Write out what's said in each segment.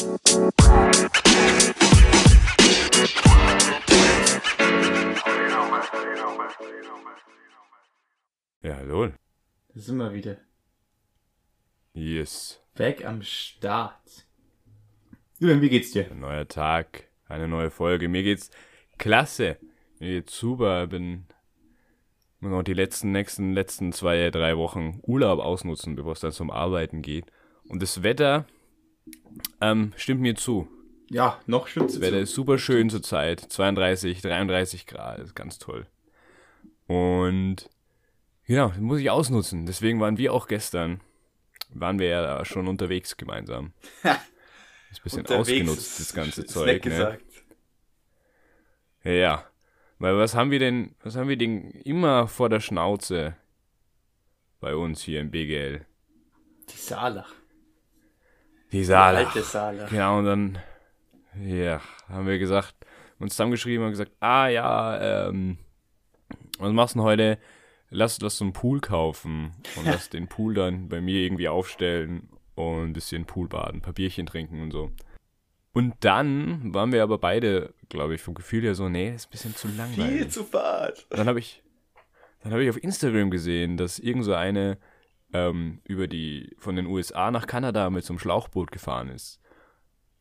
Ja, hallo. Da sind wir wieder. Yes. Back am Start. Julian, wie geht's dir? Ein neuer Tag, eine neue Folge. Mir geht's klasse. Mir geht's super. Bin nur noch die letzten, nächsten, letzten zwei, drei Wochen Urlaub ausnutzen, bevor es dann zum Arbeiten geht. Und das Wetter ähm, stimmt mir zu. Ja, noch stimmt's Das Wetter ist super schön zurzeit. 32, 33 Grad. ist ganz toll. Und genau, das muss ich ausnutzen. Deswegen waren wir auch gestern, waren wir ja schon unterwegs gemeinsam. Ist ein bisschen ausgenutzt, das ganze Zeug. Ne? gesagt. Ja, ja. Weil was haben wir denn, was haben wir denn immer vor der Schnauze bei uns hier im BGL? Die Saalach. Die Die Saale. alte Saalach. Genau, und dann, ja, haben wir gesagt, uns zusammengeschrieben und gesagt, ah ja, ähm, was machst du denn heute? Lass, lass so einen Pool kaufen und lass den Pool dann bei mir irgendwie aufstellen und ein bisschen Pool baden, Bierchen trinken und so. Und dann waren wir aber beide, glaube ich, vom Gefühl her so, nee, ist ein bisschen zu langweilig. Viel zu fad. Dann habe ich, dann habe ich auf Instagram gesehen, dass irgend so eine ähm, über die von den USA nach Kanada mit so einem Schlauchboot gefahren ist.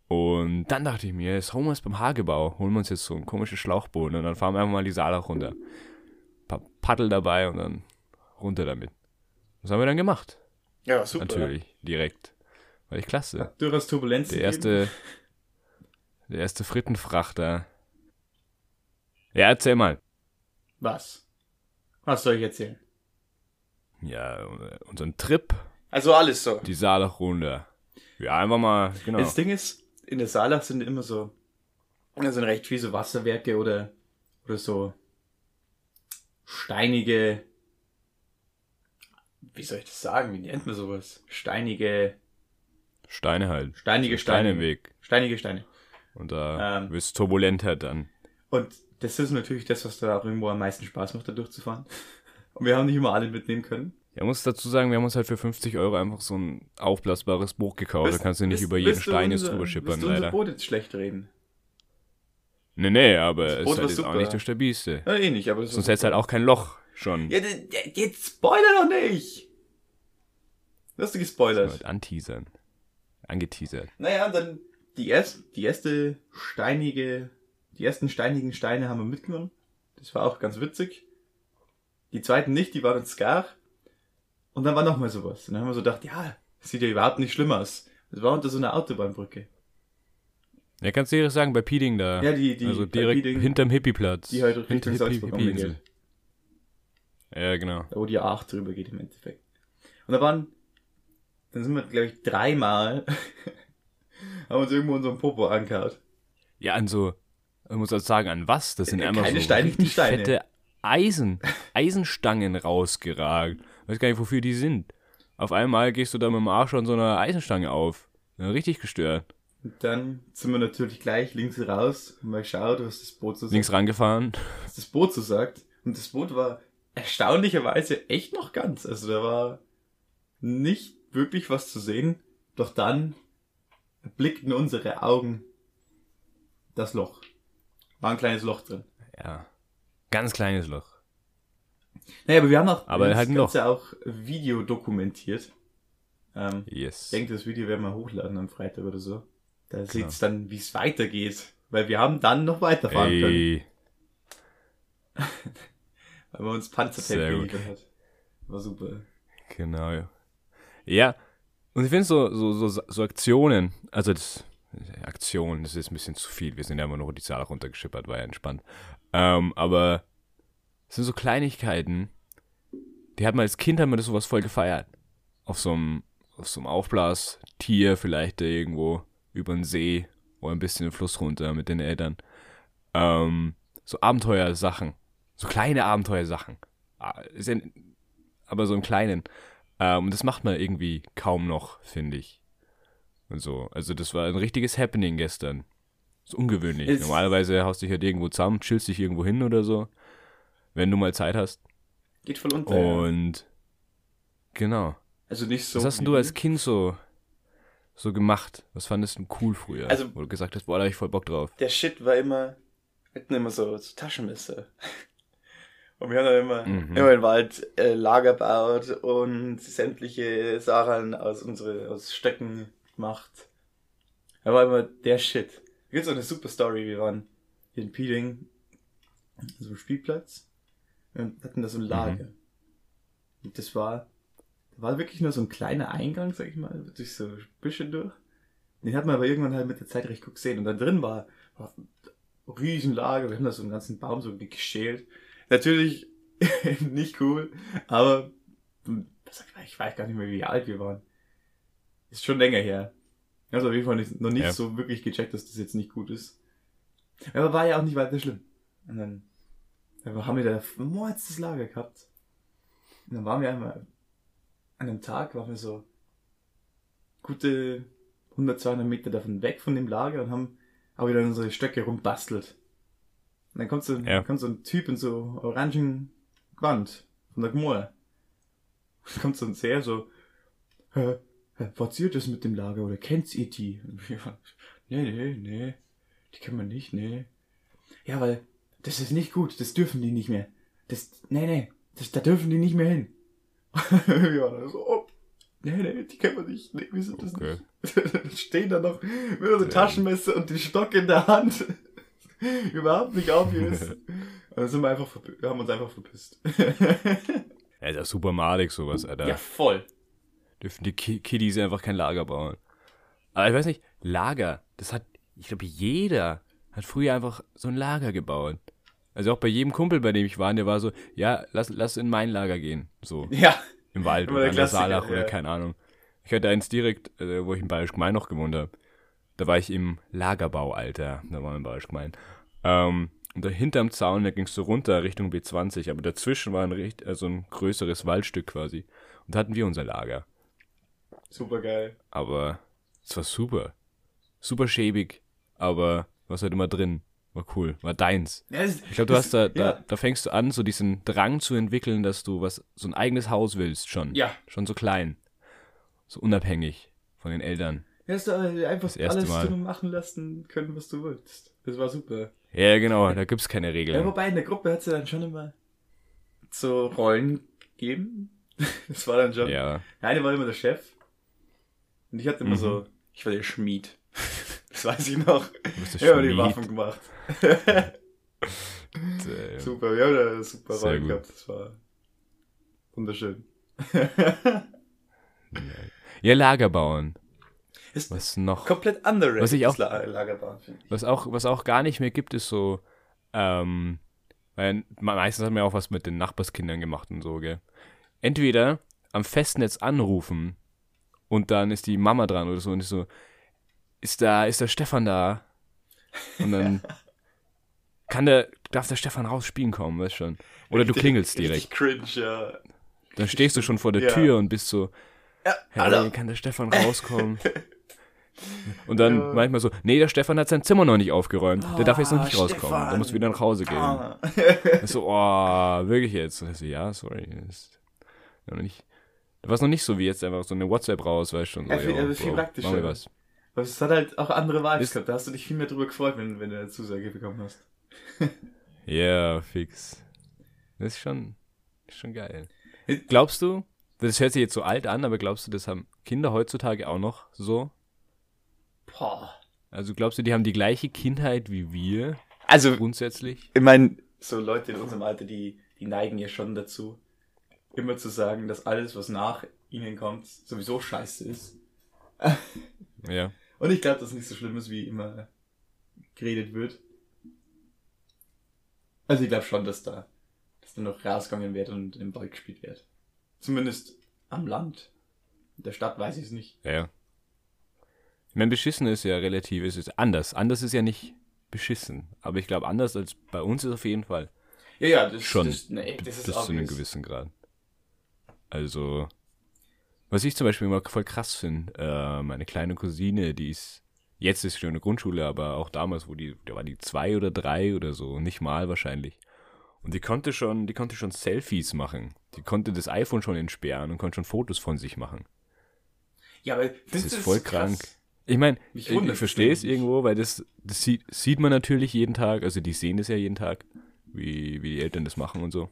Und dann dachte ich mir, jetzt holen wir es beim Hagebau, holen wir uns jetzt so ein komisches Schlauchboot und dann fahren wir einfach mal die Saalach runter. Ein paar Paddel dabei und dann runter damit. Das haben wir dann gemacht. Ja, super. Natürlich, direkt. War echt klasse. Durchaus Turbulenzen. Der erste, der erste Frittenfrachter. Ja, erzähl mal. Was? Was soll ich erzählen? Ja, unseren Trip Also alles so. Die Saalach runter. Ja, einfach mal, genau. Das Ding ist, in der Saalach sind immer so, da sind recht viele so Wasserwerke oder, oder so steinige, wie soll ich das sagen? Wie nennt man sowas? Steinige, Steine halt. steinige Steine Steine. im Weg. Steinige Steine. Und da Ähm. wird's turbulenter dann. Und das ist natürlich das, was da auch irgendwo am meisten Spaß macht, da durchzufahren. Und wir haben nicht immer alle mitnehmen können. Ja, muss dazu sagen, wir haben uns halt für 50 Euro einfach so ein aufblasbares Buch gekauft. da kannst du nicht Willst- über jeden Stein jetzt drüber schippern, unser leider. Boot jetzt schlecht reden? Nee, nee, aber Das es ist halt jetzt auch nicht das stabilste. Ja, eh nicht, aber das Sonst hättest halt auch kein Loch schon. Ja, jetzt spoiler doch nicht! Du hast du gespoilert. Halt anteasern. Angeteasert. Naja, dann die, erst, die erste steinige, die ersten steinigen Steine haben wir mitgenommen. Das war auch ganz witzig. Die zweiten nicht, die waren Scar. Und dann war noch mal sowas. Und dann haben wir so gedacht, ja, sieht ja überhaupt nicht schlimm aus. Das war unter so einer Autobahnbrücke. Ja, kannst du direkt sagen, bei Pieding da. Ja, die, die, also direkt Pieding, hinterm Hippieplatz. die halt Richtung Hinter Salzburg Hippie-Insel. Ja, genau. Da wo die A8 drüber geht im Endeffekt. Und da waren, dann sind wir, glaube ich, dreimal, haben uns irgendwo unseren Popo angehaut. Ja, an so, ich muss also sagen, an was? Das sind Äh, einfach keine so steinigen richtig Steine. Eisen, Eisenstangen rausgeragt. Weiß gar nicht, wofür die sind. Auf einmal gehst du da mit dem Arsch an so einer Eisenstange auf. Ja, richtig gestört. Und dann sind wir natürlich gleich links raus und mal geschaut, was das Boot so sagt. Links rangefahren. Was das Boot so sagt. Und das Boot war erstaunlicherweise echt noch ganz. Also da war nicht wirklich was zu sehen. Doch dann blickten unsere Augen das Loch. War ein kleines Loch drin. Ja. Ganz kleines Loch. Naja, aber wir haben auch Aber das halt Ganze auch Video dokumentiert. Ähm, Yes. ich denke, das Video werden wir hochladen am Freitag oder so. Da Genau. sieht's dann, wie es weitergeht. Weil wir haben dann noch weiterfahren können. Ey. Weil man uns Panzertape geliefert hat. War super. Genau, ja. Ja, und ich finde so, so, so, so Aktionen, also das, Aktionen, das ist ein bisschen zu viel. Wir sind ja immer noch die Zahl runtergeschippert, war ja entspannt. Ähm, aber es sind so Kleinigkeiten, die hat man als Kind, hat man das sowas voll gefeiert. Auf so einem, auf so einem Aufblastier vielleicht irgendwo über den See oder ein bisschen den Fluss runter mit den Eltern. Ähm, so Abenteuersachen. So kleine Abenteuersachen. Ah, aber so im Kleinen. Ähm, und das macht man irgendwie kaum noch, finde ich. Und so. Also das war ein richtiges Happening gestern. Ist ungewöhnlich. Es- Normalerweise haust dich halt irgendwo zusammen, chillst dich irgendwo hin oder so. Wenn du mal Zeit hast. Geht voll unter. ja. Und genau. Also nicht so. Was hast du als Kind so, so gemacht? Was fandest du cool früher? Also- wo du gesagt hast, boah, da hab ich voll Bock drauf. Der Shit war immer, wir hatten immer so, so Taschenmesser. Und wir haben dann immer, Mhm. immer im Wald äh, Lager baut und sämtliche Sachen aus unsere, aus Stöcken gemacht. Da war immer der Shit. Da gibt's auch eine super Story. Wir waren hier in Peeling, so einem Spielplatz, und hatten da so ein Lager. Und das war, da war wirklich nur so ein kleiner Eingang, sag ich mal, durch so Büsche durch. Den hat man aber irgendwann halt mit der Zeit recht gut gesehen. Und da drin war, war ein Riesenlager. Wir haben da so einen ganzen Baum so geschält. Natürlich nicht cool, aber ich weiß gar nicht mehr, wie alt wir waren. Ist schon länger her. Also auf jeden Fall nicht, noch nicht Ja. so wirklich gecheckt, dass das jetzt nicht gut ist. Aber war ja auch nicht weiter schlimm. Und dann, dann haben wir da ein mordstes Lager gehabt. Und dann waren wir einmal an einem Tag, waren wir so gute 100, 200 Meter davon weg von dem Lager und haben aber wieder unsere Stöcke rumbastelt. Und dann kommt so, Ja. kommt so ein Typ in so orangen Gewand von der Gmoor. Kommt so ein sehr so, was ihr das mit dem Lager oder kennt ihr die? Und wir waren, nee, nee, nee, die kennen wir nicht, nee. Ja, weil das ist nicht gut, das dürfen die nicht mehr. Das, nee, nee, das, da dürfen die nicht mehr hin. wir waren dann so, oh, nee, nee, die kennen wir nicht, nee, wir sind das Okay. nicht. Dann stehen da noch mit unserem Taschenmesser und den Stock in der Hand. Überhaupt nicht aufgelöst. Und dann sind wir einfach, haben uns einfach verpisst. Ja, ist ja super malig sowas, Alter. ja, voll. Dürfen die Ki Kiddies einfach kein Lager bauen. Aber ich weiß nicht, Lager, das hat, ich glaube, jeder hat früher einfach so ein Lager gebaut. Also auch bei jedem Kumpel, bei dem ich war, der war so, ja, lass, lass in mein Lager gehen. So, Ja, im Wald oder der an der Saalach oder ja. keine Ahnung. Ich hatte eins direkt, äh, wo ich in Bayerisch Gemein noch gewohnt habe. Da war ich im Lagerbaualter, da war ich in Bayerisch Gemein. Ähm, und da hinterm Zaun, da ging es so runter Richtung B20, aber dazwischen war ein, richt- also ein größeres Waldstück quasi. Und da hatten wir unser Lager. Super geil. Aber es war super. Super schäbig, aber was halt immer drin. War cool, war deins. Ja, Ich glaube, du hast da, da, ja. da fängst du an, so diesen Drang zu entwickeln, dass du was, so ein eigenes Haus willst schon. Ja. Schon so klein. So unabhängig von den Eltern. Du hast da einfach Das erste alles Mal. machen lassen können, was du willst. Das war super. Ja, genau, da gibt's keine Ja, Regeln. wobei in der Gruppe hat es ja dann schon immer so Rollen gegeben. Das war dann schon. Ja, Der eine war immer der Chef. Und ich hatte immer Mhm. so, ich war der Schmied. Das weiß ich noch. Ich habe die. Waffen gemacht. Super, wir haben da eine super Sehr Rolle gut. gehabt. Das war wunderschön. Ja, Lager bauen. Ist Was noch? komplett underrated, Was ich auch- das La Lagerbahn, finde ich. Was auch, was auch gar nicht mehr gibt, ist so, ähm, weil me- meistens hat man ja auch was mit den Nachbarskindern gemacht und so, gell. Entweder am Festnetz anrufen und dann ist die Mama dran oder so und ist so, ist da, ist der Stefan da? Und dann kann der, darf der Stefan raus spielen kommen, weißt schon. Oder du Richtig- klingelst direkt. Richtig cringe, ja. Dann stehst du schon vor der Ja. Tür und bist so, Ja, hey, kann der Stefan rauskommen? Und dann Ja. manchmal so, nee, der Stefan hat sein Zimmer noch nicht aufgeräumt. Der darf jetzt noch nicht Ah, rauskommen. Der Stefan. muss wieder nach Hause gehen. Ah. Ich so, oh, wirklich jetzt? Und ich so, ja, sorry. Ist noch nicht, da war es noch nicht so wie jetzt einfach so eine WhatsApp raus, weißt du. schon So, Ja, viel- viel Bro, praktischer. Was. Aber es hat halt auch andere Vibes gehabt. Da hast du dich viel mehr drüber gefreut, wenn, wenn du eine Zusage bekommen hast. Ja, yeah, fix. Das ist schon, schon geil. Glaubst du, das hört sich jetzt so alt an, aber glaubst du, das haben Kinder heutzutage auch noch so? Boah. Also glaubst du, die haben die gleiche Kindheit wie wir Also, grundsätzlich? ich meine, so Leute in unserem Alter, die, die neigen ja schon dazu, immer zu sagen, dass alles, was nach ihnen kommt, sowieso scheiße ist. Ja. Und ich glaube, dass es nicht so schlimm ist, wie immer geredet wird. Also ich glaube schon, dass da, dass da noch rausgegangen wird und im Wald gespielt wird. Zumindest am Land. In der Stadt weiß ich es nicht. Ja, ja. Ich meine, beschissen ist ja relativ, es ist anders. Anders ist ja nicht beschissen. Aber ich glaube, anders als bei uns ist auf jeden Fall. Ja, ja, das, Schon. Das, nee, das ist bis zu einem gewissen Grad. Also, was ich zum Beispiel immer voll krass finde, äh, meine kleine Cousine, die ist, jetzt ist sie schon in der Grundschule, aber auch damals, wo die, da war die zwei oder drei oder so, nicht mal wahrscheinlich. Und die konnte schon, die konnte schon Selfies machen. Die konnte das iPhone schon entsperren und konnte schon Fotos von sich machen. Ja, aber Das ist voll krass? krank. Ich meine, ich, ich verstehe es irgendwo, weil das, das sieht, sieht man natürlich jeden Tag. Also die sehen das ja jeden Tag, wie, wie die Eltern das machen und so.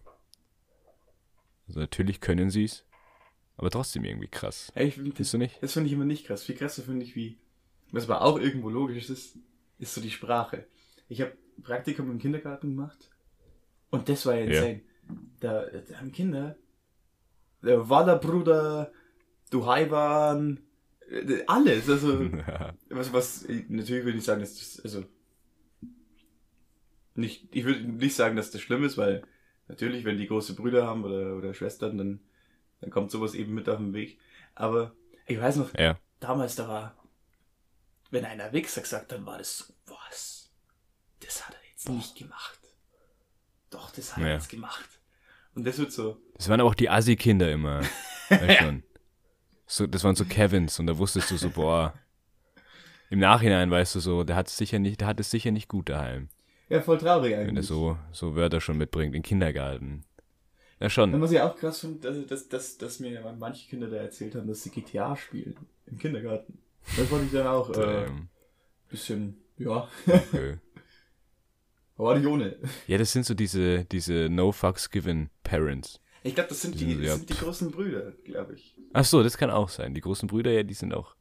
Also natürlich können sie es, aber trotzdem irgendwie krass. Ja, ich find, Findest du nicht? Das finde ich immer nicht krass. Viel krasser finde ich, wie, was aber auch irgendwo logisch ist, ist so die Sprache. Ich habe Praktikum im Kindergarten gemacht und das war ja Ja. insane. Da, da haben Kinder, der Wallerbruder, du Haiwan, äh, alles. Also, was, was, natürlich würde ich sagen, dass das, also, nicht, ich würde nicht sagen, dass das schlimm ist, weil natürlich, wenn die große Brüder haben oder, oder Schwestern, dann, dann kommt sowas eben mit auf den Weg. Aber ich weiß noch, ja. damals da war, wenn einer Wichser gesagt hat, war das so, was? Das hat er jetzt nicht gemacht. Doch, das hat er Ja. jetzt gemacht. Und das wird so, Das waren aber auch die Assi-Kinder immer. Weißt schon. So, das waren so Kevins und da wusstest du so, boah. Im Nachhinein weißt du so, der hat es sicher nicht, der hat es sicher nicht gut daheim, ja, voll traurig wenn er eigentlich. so, so Wörter schon mitbringt, im Kindergarten. Ja, Dann schon. was ich auch krass finde, dass, dass, dass, dass mir manche Kinder da erzählt haben, dass sie GTA spielen im Kindergarten. Das fand ich dann auch äh, bisschen, ja, okay. aber nicht ohne. Ja, das sind so diese, diese No Fucks Given Parents. Ich glaube, das sind die, Ja. das sind die großen Brüder, glaube ich. Ach so, das kann auch sein. Die großen Brüder, ja, die sind auch.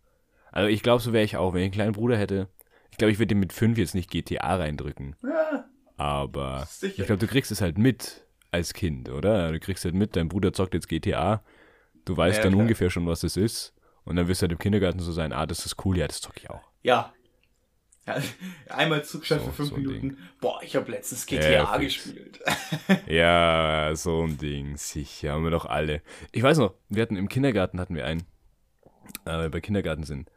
Also ich glaube, so wäre ich auch. Wenn ich einen kleinen Bruder hätte, ich glaube, ich würde mit fünf jetzt nicht GTA reindrücken. Ja, Aber Sicher. ich glaube, du kriegst es halt mit als Kind, oder? Du kriegst halt mit, dein Bruder zockt jetzt GTA. Du weißt Ja, dann klar. ungefähr schon, was das ist. Und dann wirst du halt im Kindergarten so sein, ah, das ist cool, ja, das zocke ich auch. ja. ja einmal zugeschaut So- für fünf so Minuten. Boah, ich habe letztens Ja, GTA fix. gespielt. Ja, so ein Ding, sicher, haben wir doch alle. Ich weiß noch, wir hatten im Kindergarten hatten wir einen, äh, bei Kindergarten sind.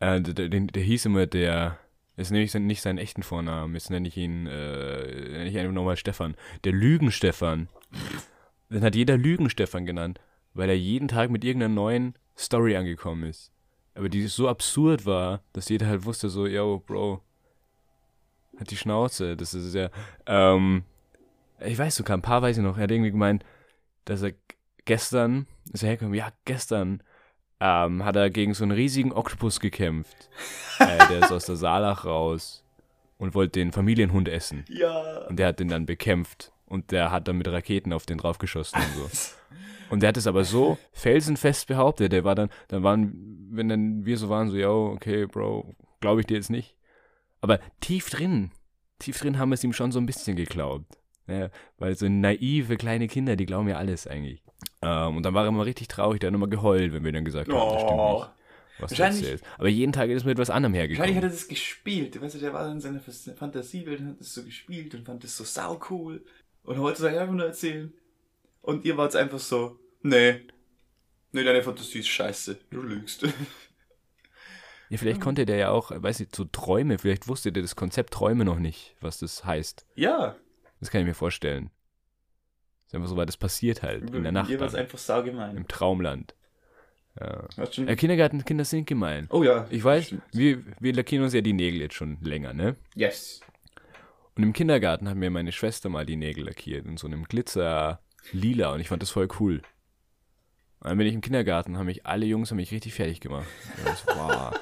Äh, der, der, der hieß immer der, jetzt nenne ich nicht seinen echten Vornamen, jetzt nenne ich ihn, äh, nenne ich einfach nochmal Stefan. Der Lügen-Stefan. Den hat jeder Lügen-Stefan genannt, weil er jeden Tag mit irgendeiner neuen Story angekommen ist. Aber die so absurd war, dass jeder halt wusste so, yo, Bro, hat die Schnauze, das ist ja, ähm, ich weiß sogar, ein paar weiß ich noch, er hat irgendwie gemeint, dass er gestern, ist er hergekommen, ja, gestern, ähm, hat er gegen so einen riesigen Oktopus gekämpft. äh, der ist aus der Saalach raus und wollte den Familienhund essen. Ja. Und der hat den dann bekämpft und der hat dann mit Raketen auf den draufgeschossen und so. Und der hat es aber so felsenfest behauptet, der war dann, dann waren, wenn dann wir so waren, so, ja, okay, Bro, glaube ich dir jetzt nicht. Aber tief drin, tief drin haben wir es ihm schon so ein bisschen geglaubt. Ja, weil so naive kleine Kinder, die glauben ja alles eigentlich. Ähm, und dann war er immer richtig traurig, der hat immer geheult, wenn wir dann gesagt haben, das stimmt Oh. nicht, was du erzählst. Aber jeden Tag ist es mit was anderem Wahrscheinlich hat hergekommen. er das gespielt. Weißt du, der war in seiner Fantasiewelt und hat das so gespielt und fand das so sau cool. Und heute soll ich einfach nur erzählen. Und ihr wart einfach so, nee. Nee, deine Fantasie ist scheiße. Du lügst. Ja, vielleicht konnte der ja auch, weiß ich, so Träume, vielleicht wusste der das Konzept Träume noch nicht, was das heißt. ja. Das kann ich mir vorstellen. Ist einfach so, weil das passiert halt in der Nacht Ihr wart dann, einfach saugemein. im Traumland. Ja. Äh, Kindergartenkinder sind gemein. Oh ja. Ich weiß, wir, wir lackieren uns ja die Nägel jetzt schon länger, ne? Yes. Und im Kindergarten hat mir meine Schwester mal die Nägel lackiert in so einem Glitzer lila und ich fand das voll cool. Und dann bin ich im Kindergarten, haben mich alle Jungs haben mich richtig fertig gemacht. So, wow,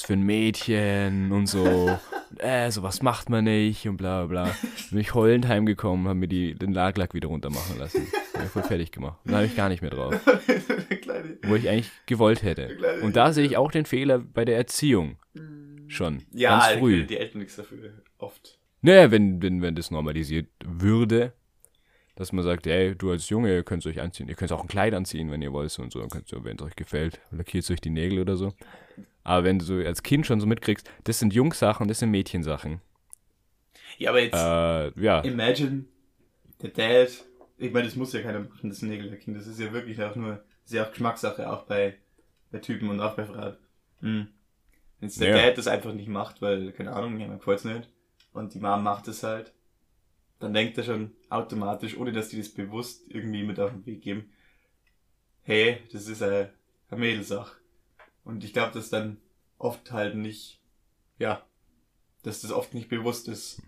was für ein Mädchen und so. Äh, sowas macht man nicht und bla bla bla. Bin ich heulend heimgekommen, haben mir die, den Nagellack wieder runter machen lassen. Hab mich voll fertig gemacht. Und dann habe ich gar nicht mehr drauf. Wo ich eigentlich gewollt hätte. Und da sehe ich auch den Fehler bei der Erziehung. Schon. Ja, ganz früh. die Eltern nichts dafür. Oft. Naja, wenn, wenn, wenn das normalisiert würde, dass man sagt, ey, du als Junge, ihr könnt euch anziehen, ihr könnt auch ein Kleid anziehen, wenn ihr wollt und so, dann könnt ihr, wenn es euch gefällt, lackiert euch die Nägel oder so. Aber wenn du so als Kind schon so mitkriegst, das sind Jungsachen, das sind Mädchensachen. Ja, aber jetzt... Äh, ja, Imagine, der Dad, ich meine, das muss ja keiner machen, das Nägellacking, das ist ja wirklich auch nur, das ist ja auch Geschmackssache, auch bei, bei Typen und auch bei Frauen. Hm. Wenn jetzt der Ja. Dad das einfach nicht macht, weil, keine Ahnung, jemand gefällt's nicht, und die Mom macht es halt, dann denkt er schon automatisch, ohne dass die das bewusst irgendwie mit auf den Weg geben, hey, das ist eine, eine Mädelsache. Und ich glaube, dass dann oft halt nicht, ja, dass das oft nicht bewusst ist.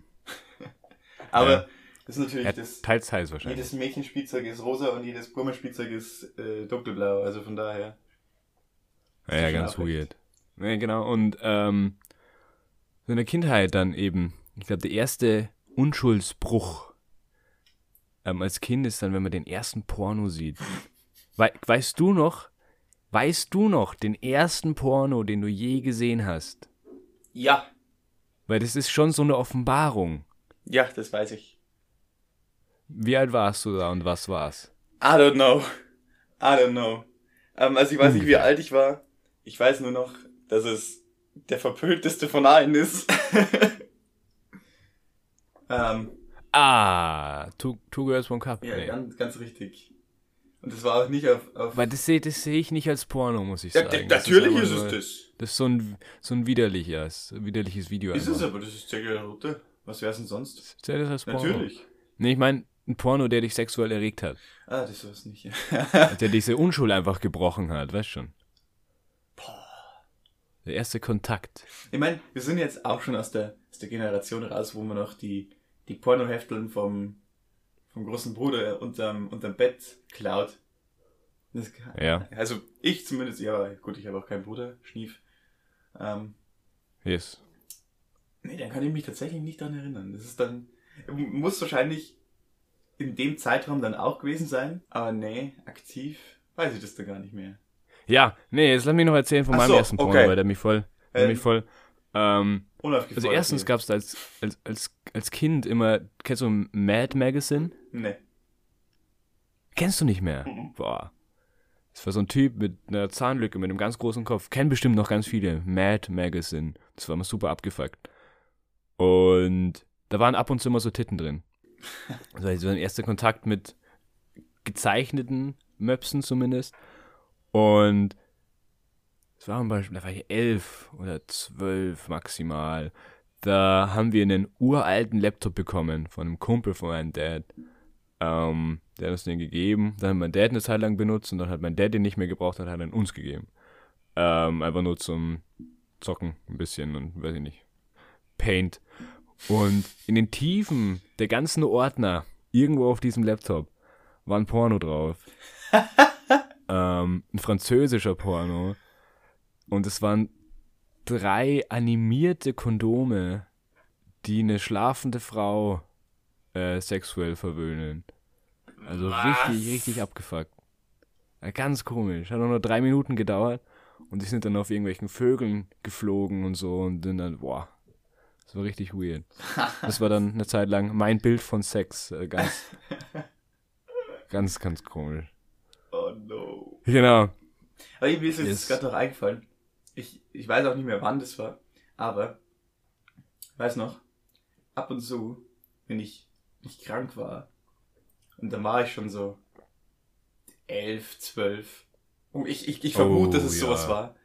Aber Ja. das ist natürlich ja das. teils, teils wahrscheinlich. Jedes Mädchenspielzeug ist rosa und jedes Burmenspielzeug ist äh, dunkelblau. Also von daher. Ja, ja ganz weird. Ja, genau. Und ähm, so in der Kindheit dann eben, ich glaube, der erste Unschuldsbruch ähm, als Kind ist dann, wenn man den ersten Porno sieht. Wei weißt du noch, weißt du noch den ersten Porno, den du je gesehen hast? Ja, Weil das ist schon so eine Offenbarung. ja, das weiß ich. Wie alt warst du da und was war's? I don't know. I don't know. Ähm, also ich weiß nicht, wie Ungefähr. alt ich war. Ich weiß nur noch, dass es der verpölteste von allen ist. ähm, Ah, Two, two Girls One Cup. ja, Nee. ganz, ganz richtig. Und das war auch nicht auf... auf Weil das sehe das seh ich nicht als Porno, muss ich ja, sagen. natürlich ist, nur- es das. Das ist so ein, so ein widerliches, widerliches Video. Ist einfach. es aber, das ist Zigarette. Was wär's denn sonst? Zählt das als Porno? Natürlich. Nee, ich meine, ein Porno, der dich sexuell erregt hat. Ah, das war's nicht. Der diese Unschuld einfach gebrochen hat, weißt schon. Der erste Kontakt. Ich meine, wir sind jetzt auch schon aus der, aus der Generation raus, wo man noch die, die Pornohefteln vom, vom großen Bruder unterm, unterm Bett klaut. Das, Ja. Also ich zumindest, ja, gut, ich habe auch keinen Bruder, Schnief. Ähm, Yes. nee, dann kann ich mich tatsächlich nicht daran erinnern. Das ist dann, muss wahrscheinlich in dem Zeitraum dann auch gewesen sein, aber nee, aktiv weiß ich das da gar nicht mehr. Ja, nee, jetzt lass mich noch erzählen von Ach meinem so, ersten Porno, okay. weil der mich voll, der Ähm, mich voll, ähm. Also erstens gab es als, als, als, als Kind immer, kennst du Mad Magazine? Nee. Kennst du nicht mehr? Mhm. Boah. Das war so ein Typ mit einer Zahnlücke, mit einem ganz großen Kopf. Kennen bestimmt noch ganz viele. Mad Magazine. Das war immer super abgefuckt. Und da waren ab und zu immer so Titten drin. Das war so ein erster Kontakt mit gezeichneten Möpsen zumindest. Und es war zum Beispiel, da war ich elf oder zwölf maximal. Da haben wir einen uralten Laptop bekommen von einem Kumpel von meinem Dad. Ähm, der hat uns den gegeben. Dann hat mein Dad eine Zeit lang benutzt und dann hat mein Dad den nicht mehr gebraucht und hat er ihn uns gegeben. Ähm, einfach nur zum Zocken ein bisschen und weiß ich nicht. Paint. Und in den Tiefen der ganzen Ordner, irgendwo auf diesem Laptop, war ein Porno drauf. ähm, ein französischer Porno. Und es waren drei animierte Kondome, die eine schlafende Frau äh, sexuell verwöhnen. Also Was? richtig, richtig abgefuckt. Ja, ganz komisch. Hat auch nur drei Minuten gedauert und die sind dann auf irgendwelchen Vögeln geflogen und so und sind dann, boah, das war richtig weird. Das war dann eine Zeit lang mein Bild von Sex. Äh, ganz, ganz, ganz komisch. Oh no. Genau. Aber mir ist jetzt Yes. gerade noch eingefallen. Ich, ich weiß auch nicht mehr, wann das war, aber ich weiß noch, ab und zu, wenn ich nicht krank war, und dann war ich schon so elf, zwölf, und ich, ich, ich vermute, Oh, dass es ja. sowas war,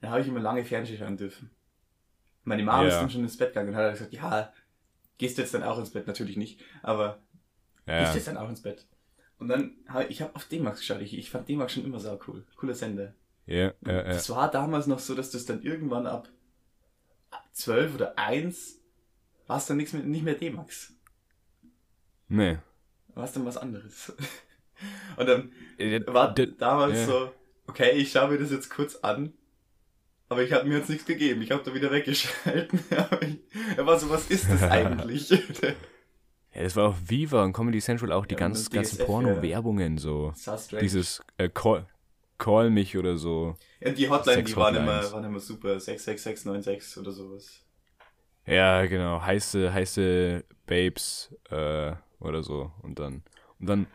dann habe ich immer lange Fernsehen schauen dürfen. Meine Mama ist Ja. dann schon ins Bett gegangen und hat gesagt, ja, gehst du jetzt dann auch ins Bett? Natürlich nicht, aber Ja, gehst du jetzt dann auch ins Bett? Und dann, hab, ich habe auf D-Max geschaut, ich, ich fand D-Max schon immer sau cool, cooler Sender. Ja, ja, ja. Das war damals noch so, dass das dann irgendwann ab, ab 12 oder 1 war es dann nichts mehr, nicht mehr D-Max. Nee. War es dann was anderes. Und dann Äh, war damals ja. so, okay, ich schaue mir das jetzt kurz an, aber ich habe mir jetzt nichts gegeben. Ich habe da wieder weggeschalten. Er war so, was ist das eigentlich? Ja, das war auch Viva und Comedy Central auch die Ja, ganz, ganzen Porno-Werbungen so. Dieses äh, Call, Call mich oder so. ja, die Hotline, die waren immer, waren immer super. 66696 oder sowas. Ja, genau. Heiße, heiße Babes äh, oder so. Und dann, und dann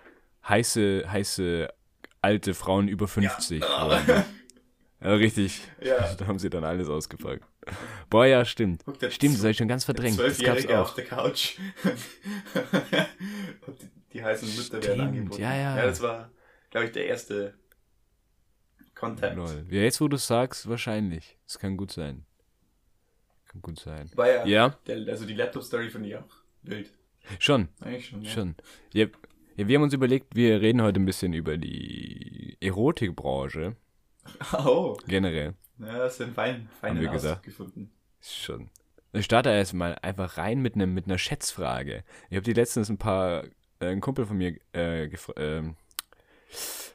heiße, heiße alte Frauen über 50. Ja. Ja, richtig. Ja. Da haben sie dann alles ausgepackt. Boah, ja, stimmt. Guck, Stimmt, das habe ich schon ganz verdrängt. Das gab's auf der Couch. Die, die heißen Mütter werden angeboten. ja, ja. Ja, das war, glaube ich, der erste Contact. Lol. Ja, jetzt wo du sagst, wahrscheinlich. Das kann gut sein. Kann gut sein. War ja, Ja, Der, also die Laptop-Story finde ich auch wild. schon. Eigentlich schon, ja. Schon. Ja, ja, wir haben uns überlegt, wir reden heute ein bisschen über die Erotikbranche Oh, generell. ja, das ein fein, feinen wir Ausdruck gesagt. gefunden. Schon. Ich starte erstmal einfach rein mit, einem mit einer Schätzfrage. Ich habe die letztens ein paar, äh, ein Kumpel von mir äh, ähm,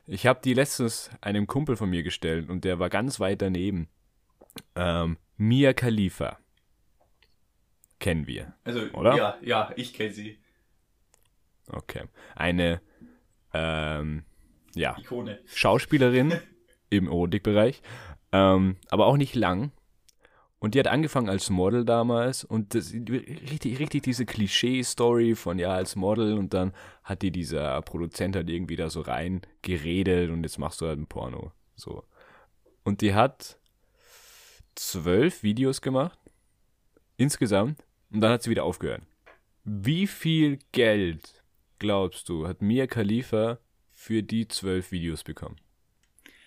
Ich habe die letztens einem Kumpel von mir gestellt und der war ganz weit daneben. Ähm, Mia Khalifa. Kennen wir. Also, Oder? ja, ja, ich kenne sie. Okay. Eine, ähm, ja, Ikone. Schauspielerin im Erotikbereich, ähm, aber auch nicht lang. Und die hat angefangen als Model damals und das, richtig, richtig diese Klischee-Story von ja als Model und dann hat die dieser Produzent halt irgendwie da so rein geredet und jetzt machst du halt ein Porno. So. Und die hat zwölf Videos gemacht insgesamt und dann hat sie wieder aufgehört. Wie viel Geld glaubst du hat Mia Khalifa für die zwölf Videos bekommen?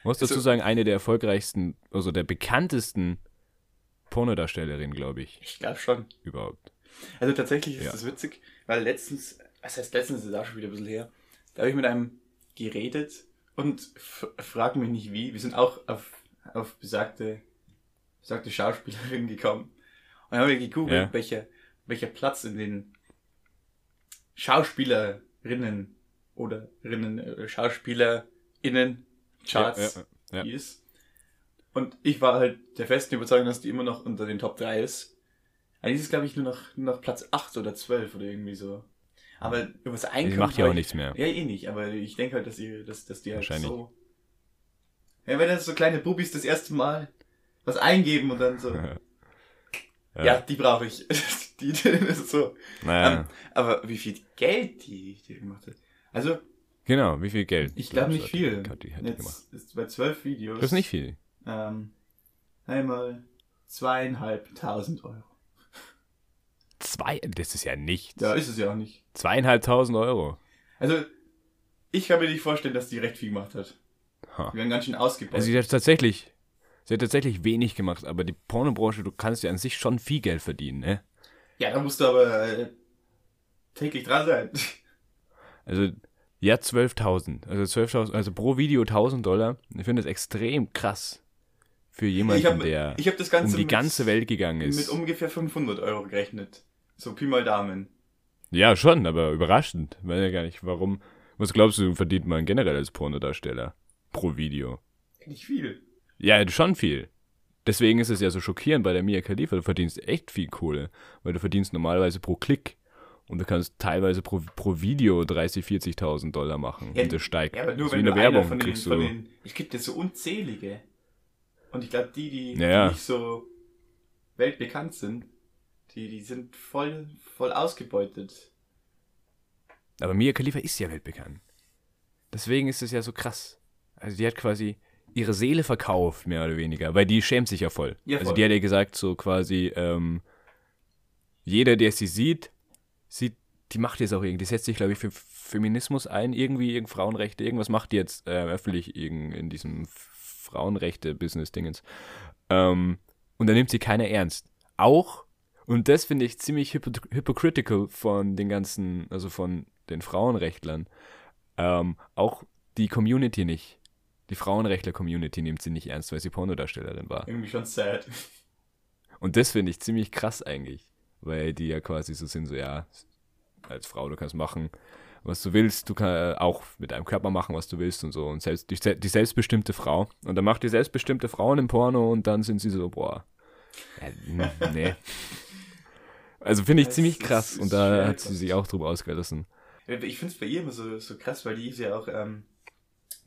Muss dazu Also- sagen, eine der erfolgreichsten, also der bekanntesten Pornodarstellerin, glaube ich, Ich glaube schon. überhaupt. Also tatsächlich ist Ja. das witzig, weil letztens, was heißt letztens, ist auch schon wieder ein bisschen her, da habe ich mit einem geredet und frag mich nicht wie, wir sind auch auf, auf besagte, besagte Schauspielerin gekommen. Und dann haben wir gegoogelt, Ja. welcher, welcher Platz in den Schauspielerinnen oder Rinnen, äh, SchauspielerInnen Charts Ja, ja, ja. ist. Und ich war halt der festen Überzeugung, dass die immer noch unter den Top 3 ist. Eigentlich ist es, glaube ich, nur noch, nur noch Platz 8 oder 12 oder irgendwie so. Aber über das Einkommen. Die macht ja hab auch ich- nichts mehr. Ja, eh nicht, aber ich denke halt, dass, die, dass, dass die halt so. Ja, wenn dann so kleine Bubis das erste Mal was eingeben und dann so. Ja. ja, die brauche ich. die, das ist so. Naja, Ähm, aber wie viel Geld die, die gemacht hat. Also, genau, wie viel Geld? ich glaube nicht viel. Hat die, hat die gemacht? Jetzt ist bei zwölf Videos. Das ist nicht viel. Ähm, einmal zweieinhalbtausend Euro. Zwei, das ist ja nichts. Ja, ist es ja auch nicht. Zweieinhalbtausend Euro. Also, ich kann mir nicht vorstellen, dass die recht viel gemacht hat. Ha. Die werden ganz schön ausgebaut. Also sie hat tatsächlich, sie hat tatsächlich wenig gemacht, aber die Pornobranche, du kannst ja an sich schon viel Geld verdienen, ne? ja, da musst du aber äh, täglich dran sein. Also, ja, 12.000. Also 12.000, also pro Video 1.000 Dollar. Ich finde das extrem krass für jemanden, ich habe der ich hab das Ganze um die mit, ganze Welt gegangen ist. mit ungefähr 500 Euro gerechnet. So Pi mal Daumen. ja, schon, aber überraschend. Weiß ja gar nicht, warum. Was glaubst du, verdient man generell als Pornodarsteller pro Video? Nicht viel. Ja, schon viel. Deswegen ist es ja so schockierend bei der Mia Khalifa. Du verdienst echt viel Kohle, weil du verdienst normalerweise pro Klick. Und du kannst teilweise pro, pro Video 30.000, 40.000 Dollar machen. Ja, und das steigt. Ja, aber nur Das wenn wie du Werbung von den, kriegst von du. den, ich gibt dir so unzählige. Und ich glaube, die, die, Ja, ja. die nicht so weltbekannt sind, die, die sind voll, voll ausgebeutet. Aber Mia Khalifa ist ja weltbekannt. Deswegen ist es ja so krass. Also die hat quasi ihre Seele verkauft, mehr oder weniger, weil die schämt sich ja voll. Ja, Also voll. die hat ja gesagt, so quasi, ähm, jeder, der sie sieht, sieht, die macht jetzt auch irgendwie, die setzt sich, glaube ich, für Feminismus ein, irgendwie, irgend Frauenrechte, irgendwas macht die jetzt äh, öffentlich irgend in diesem Frauenrechte-Business-Dingens. Ähm, und da nimmt sie keiner ernst. Auch, und das finde ich ziemlich hypo hypocritical von den ganzen, also von den Frauenrechtlern, ähm, auch die Community nicht. Die Frauenrechtler-Community nimmt sie nicht ernst, weil sie Pornodarstellerin war. Irgendwie schon sad. Und das finde ich ziemlich krass eigentlich, weil die ja quasi so sind, so ja, als Frau, du kannst machen, was du willst, du kannst auch mit deinem Körper machen, was du willst und so. Und selbst, die, die selbstbestimmte Frau. Und dann macht die selbstbestimmte Frauen im Porno und dann sind sie so, boah, ja, nee. Also finde ich Das ziemlich krass und da hat sie sich auch drüber ausgelassen. Ich finde es bei ihr immer so, so krass, weil die ist ja auch, ähm,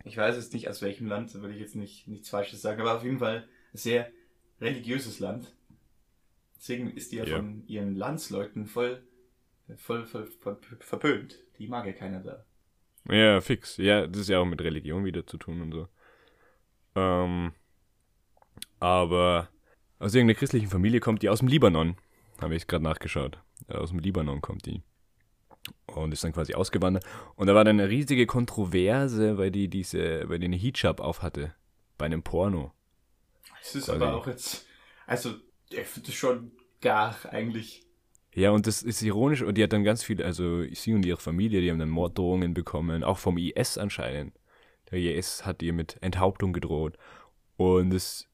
ich weiß jetzt nicht aus welchem Land, da will ich jetzt nicht nichts Falsches sagen, aber auf jeden Fall ein sehr religiöses Land. Deswegen ist die ja Ja. von ihren Landsleuten voll, voll, voll, ver verpönt. Die mag ja keiner da. Ja, fix. Ja, das ist ja auch mit Religion wieder zu tun und so. Ähm, aber aus irgendeiner christlichen Familie kommt die aus dem Libanon. Habe ich gerade nachgeschaut. Äh, Aus dem Libanon kommt die. Und ist dann quasi ausgewandert. Und da war dann eine riesige Kontroverse, weil die diese, weil die eine Hijab auf hatte. Bei einem Porno. Es ist Quasi. aber auch jetzt, also, das schon gar eigentlich. Ja, und das ist ironisch. Und die hat dann ganz viele, also sie und ihre Familie, die haben dann Morddrohungen bekommen, auch vom IS anscheinend. Der IS hat ihr mit Enthauptung gedroht. Und das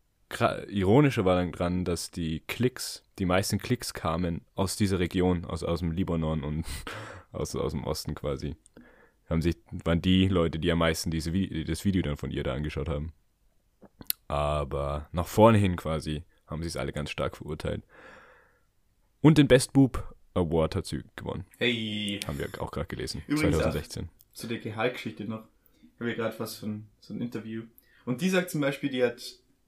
Ironische war dann dran, dass die Klicks, die meisten Klicks kamen aus dieser Region, aus, aus dem Libanon und aus, aus dem Osten quasi. haben sich, waren die Leute, die am meisten diese, das Video dann von ihr da angeschaut haben. Aber nach vorne hin quasi haben sie es alle ganz stark verurteilt. Und den Best Boob Award hat sie gewonnen. Hey, Haben wir auch gerade gelesen. Übrigens auch. 2016. zu der Gehaltsgeschichte noch. Ich habe hier gerade was von so ein Interview. Und die sagt zum Beispiel, die hat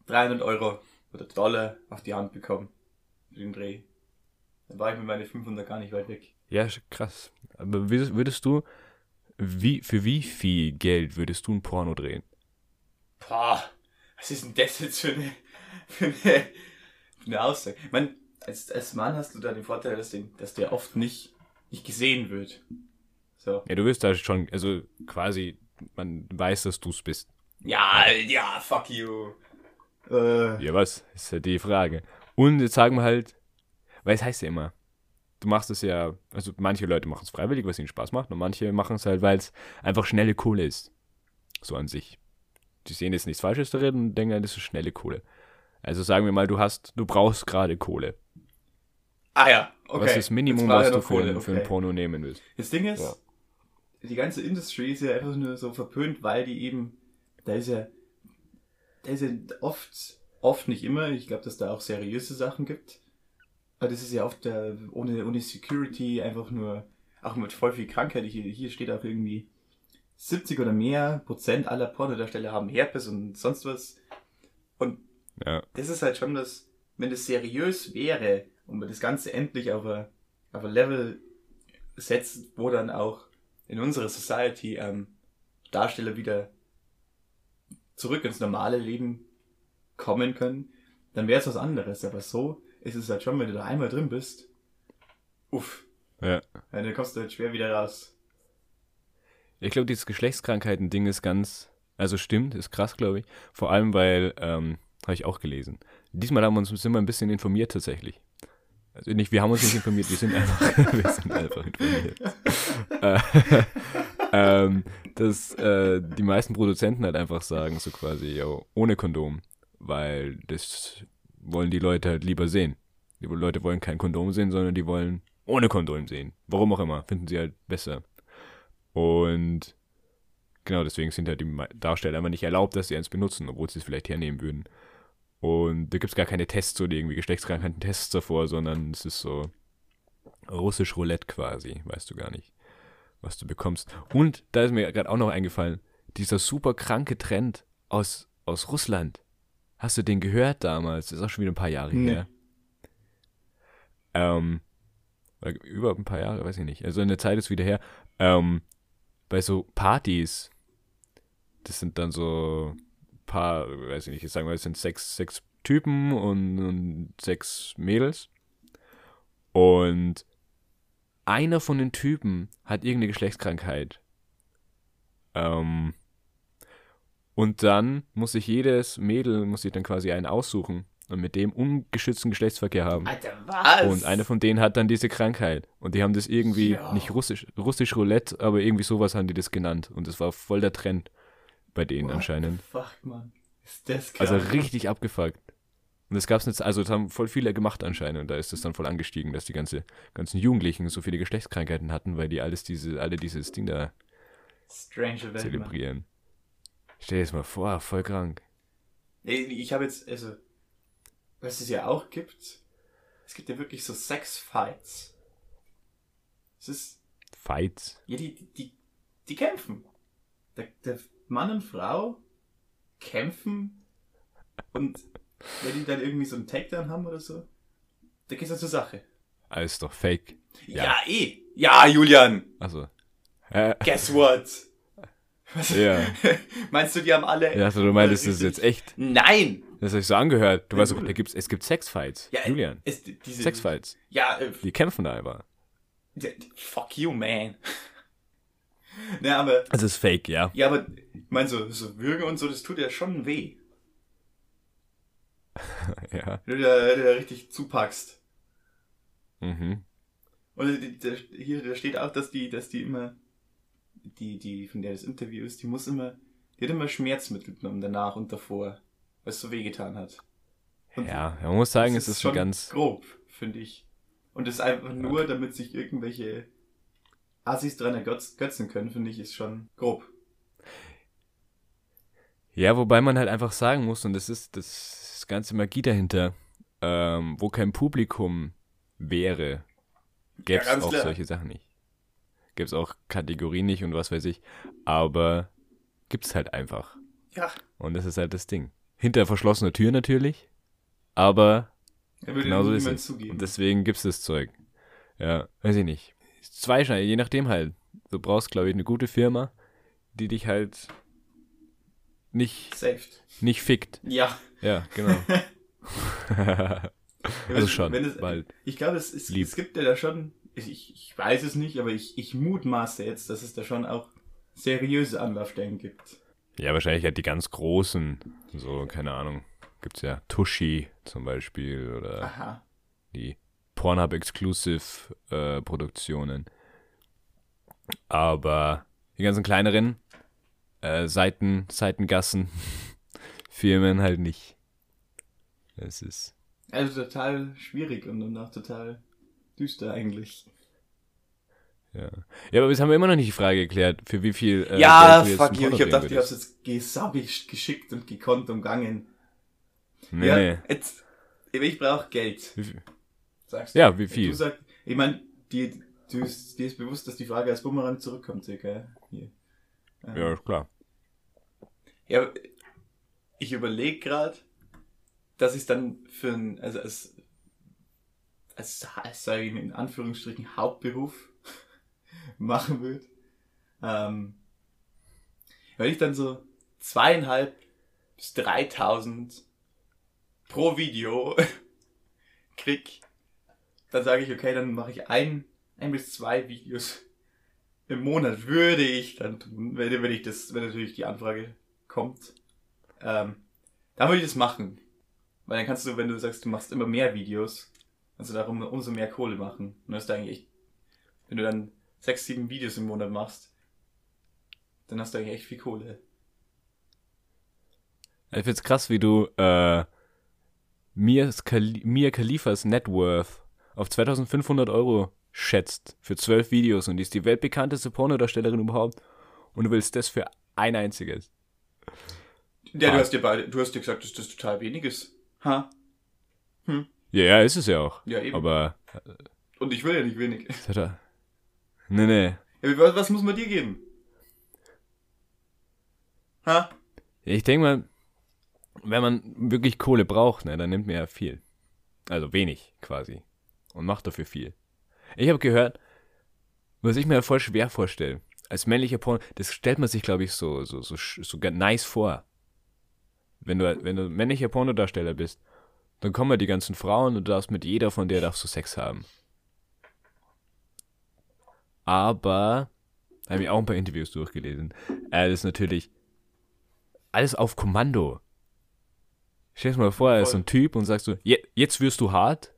300 Euro oder Dollar auf die Hand bekommen. Für den Dreh. Dann war ich mit meinen 500 gar nicht weit weg. Ja, krass. Aber würdest, würdest du, wie, für wie viel Geld würdest du ein Porno drehen? Boah, was ist denn das jetzt für eine, für eine, für eine Aussage? Ich meine, als, als Mann hast du da den Vorteil, dass, den, dass der oft nicht, nicht gesehen wird. So. Ja, du wirst da schon, also quasi, man weiß, dass du es bist. Ja, ja, fuck you. Äh, Ja, was? Ist ja die Frage. Und jetzt sagen wir halt, weil es heißt ja immer, du machst es ja, also manche Leute machen es freiwillig, was ihnen Spaß macht, und manche machen es halt, weil es einfach schnelle Kohle ist. So an sich. Die sehen jetzt nichts Falsches darin und denken, das ist schnelle Kohle. Also sagen wir mal, du hast, du brauchst gerade Kohle. Ah ja, okay. was ist das Minimum, was du für, ein, für ein okay. Porno nehmen willst? Das Ding ist, Ja. die ganze Industry ist ja einfach nur so verpönt, weil die eben, da ist ja, da ist ja oft, oft nicht immer, ich glaube, dass da auch seriöse Sachen gibt, aber das ist ja oft äh, ohne, ohne Security einfach nur, auch mit voll viel Krankheit, hier, hier steht auch irgendwie 70 oder mehr Prozent aller Pornodarsteller haben Herpes und sonst was und Ja. das ist halt schon das, wenn das seriös wäre und man das Ganze endlich auf ein, auf ein Level setzt, wo dann auch in unserer Society ähm, Darsteller wieder zurück ins normale Leben kommen können, dann wäre es was anderes. Aber so ist es halt schon, wenn du da einmal drin bist, uff, Ja. dann kommst du halt schwer wieder raus. Ich glaube, dieses Geschlechtskrankheiten-Ding ist ganz, also stimmt, ist krass, glaube ich. Vor allem, weil, ähm, habe ich auch gelesen. Diesmal haben wir uns wir ein bisschen informiert tatsächlich. Also nicht, wir haben uns nicht informiert, wir sind einfach, wir sind einfach informiert. äh, ähm, dass äh, die meisten Produzenten halt einfach sagen, so quasi, yo, ohne Kondom, weil das wollen die Leute halt lieber sehen. Die Leute wollen kein Kondom sehen, sondern die wollen ohne Kondom sehen. Warum auch immer, finden sie halt besser. Und genau deswegen sind halt die Darsteller immer nicht erlaubt, dass sie eins benutzen, obwohl sie es vielleicht hernehmen würden. Und da gibt es gar keine Tests oder irgendwie Geschlechtskrankheiten-Tests davor, sondern es ist so russisch Roulette quasi, weißt du gar nicht, was du bekommst. Und da ist mir gerade auch noch eingefallen, dieser super kranke Trend aus, aus Russland. Hast du den gehört damals? Das ist auch schon wieder ein paar Jahre Nee. her. Ähm, über ein paar Jahre, weiß ich nicht. Also eine Zeit ist wieder her. Ähm, bei so Partys, das sind dann so paar, weiß ich nicht, jetzt sagen wir, es sind sechs, sechs Typen und, und sechs Mädels. Und einer von den Typen hat irgendeine Geschlechtskrankheit. Ähm, und dann muss sich jedes Mädel, muss sich dann quasi einen aussuchen und mit dem ungeschützten Geschlechtsverkehr haben. Alter, was? Und einer von denen hat dann diese Krankheit. Und die haben das irgendwie, Ja. nicht russisch, russisch Roulette, aber irgendwie sowas haben die das genannt. Und das war voll der Trend bei denen What anscheinend. Fuck, man. Ist das krass. Also richtig abgefuckt. Und das gab's nicht, also das haben voll viele gemacht anscheinend. Und da ist es dann voll angestiegen, dass die ganze, ganzen Jugendlichen so viele Geschlechtskrankheiten hatten, weil die alles diese, alle dieses Ding da Strange Mann. zelebrieren. Stell dir das mal vor, voll krank. Nee, Ich habe jetzt, also, was es ja auch gibt, es gibt ja wirklich so Sexfights. Es ist, Fights. ja, die, die, die kämpfen. Der, der Mann und Frau kämpfen und wenn die dann irgendwie so einen Takedown haben oder so, da geht's dann zur Sache. Alles doch fake. Ja, Ja. eh. Ja, Julian. Also. Äh, Guess what? Was? ja. Meinst du, die haben alle. ja, also du meintest, das ist jetzt echt. Nein! Das habe ich so angehört. Du Ja, weißt doch, da gibt's, es gibt Sexfights. Ja, Julian. Es, diese, Sexfights. Ja, äh, Die kämpfen da einfach. Fuck you, man. Ne, aber, Das ist fake, ja. ja, aber, ich meine, so, so Würgen und so, das tut ja schon weh. ja. Wenn du da, da richtig zupackst. Mhm. Und da- hier, da steht auch, dass die, dass die immer, die, die, von der das Interview ist, die muss immer, die hat immer Schmerzmittel genommen danach und davor, weil es so wehgetan hat. Und Ja, man muss sagen, es ist schon ganz. grob, finde ich. Und das ist einfach nur, damit sich irgendwelche Assis dran ergötzen können, finde ich, ist schon grob. Ja, wobei man halt einfach sagen muss, und das ist das, ganze Magie dahinter, ähm, wo kein Publikum wäre, gäbe es Ja, auch klar. solche Sachen nicht. Gäbe es auch Kategorien nicht und was weiß ich. Aber gibt's halt einfach. Ja, Und das ist halt das Ding. Hinter verschlossener Tür natürlich, aber er würde genau so ist es. zugeben. Und deswegen gibt's das Zeug. Ja, weiß ich nicht. Zweischneidig, je nachdem halt. Du brauchst, glaube ich, eine gute Firma, die dich halt nicht, Saved. nicht fickt. Ja. Ja, genau. also schon, es, bald. Ich glaube, es, es, es gibt ja da schon, ich, ich, weiß es nicht, aber ich, ich mutmaße jetzt, dass es da schon auch seriöse Anlaufstellen gibt. Ja, wahrscheinlich halt die ganz großen, so, keine Ahnung. Gibt's ja Tushy zum Beispiel oder Aha. die Pornhub-Exclusive äh, Produktionen. Aber die ganzen kleineren äh, Seiten, Seitengassen, Firmen halt nicht. Es ist. Also total schwierig und, auch total düster eigentlich. Ja. ja, aber jetzt haben wir immer noch nicht die Frage geklärt, für wie viel. Äh, ja, du fuck you. Ich hab gedacht, ich hab's würdest. jetzt gesaugig geschickt und gekonnt umgangen. Nee, ja, jetzt, ich brauche Geld, Wie sagst Ja, wie viel? Du sagst, ich meine, dir, du, dir ist bewusst, dass die Frage als Bumerang zurückkommt, circa. Hier. Ähm, Ja, ist klar. Ja, ich überlege gerade, dass ich dann für ein, also als, als, als sage ich in Anführungsstrichen Hauptberuf machen würde. Ähm, wenn ich dann so zweieinhalb bis 3000 pro Video krieg, dann sage ich, okay, dann mache ich ein, ein bis zwei Videos im Monat würde ich dann tun, wenn, wenn ich das, wenn natürlich die Anfrage kommt. Ähm, dann würde ich das machen. Weil dann kannst du, wenn du sagst, du machst immer mehr Videos, kannst du darum umso mehr Kohle machen. Und das ist eigentlich echt, wenn du dann sechs, sieben Videos im Monat machst, dann hast du eigentlich echt viel Kohle. Ich find's krass, wie du äh, Mia, Khali Mia Khalifas Net Worth auf 2500 Euro schätzt für zwölf Videos und die ist die weltbekannteste Pornodarstellerin überhaupt und du willst das für ein einziges. Ja, Ah. du hast dir beide, du hast dir gesagt, dass das total wenig ist. Ha? Ja, ja, ist es ja auch. Ja, eben. Aber Und ich will ja nicht wenig. Nee, nee. Ja, was, was muss man dir geben? Ha? Ja, Ich denke mal, wenn man wirklich Kohle braucht, ne, dann nimmt man ja viel. Also wenig quasi. Und macht dafür viel. Ich habe gehört, was ich mir voll schwer vorstelle, als männlicher Porno, das stellt man sich, glaube ich, so, so, so, so nice vor. Wenn du, wenn du männlicher Pornodarsteller bist, dann kommen ja die ganzen Frauen und du darfst mit jeder von der darfst du Sex haben. Aber, da habe ich auch ein paar Interviews durchgelesen, äh, das ist natürlich alles auf Kommando. Stell dir mal vor, er ist so ein Typ und sagst so, "Je- jetzt wirst du hart.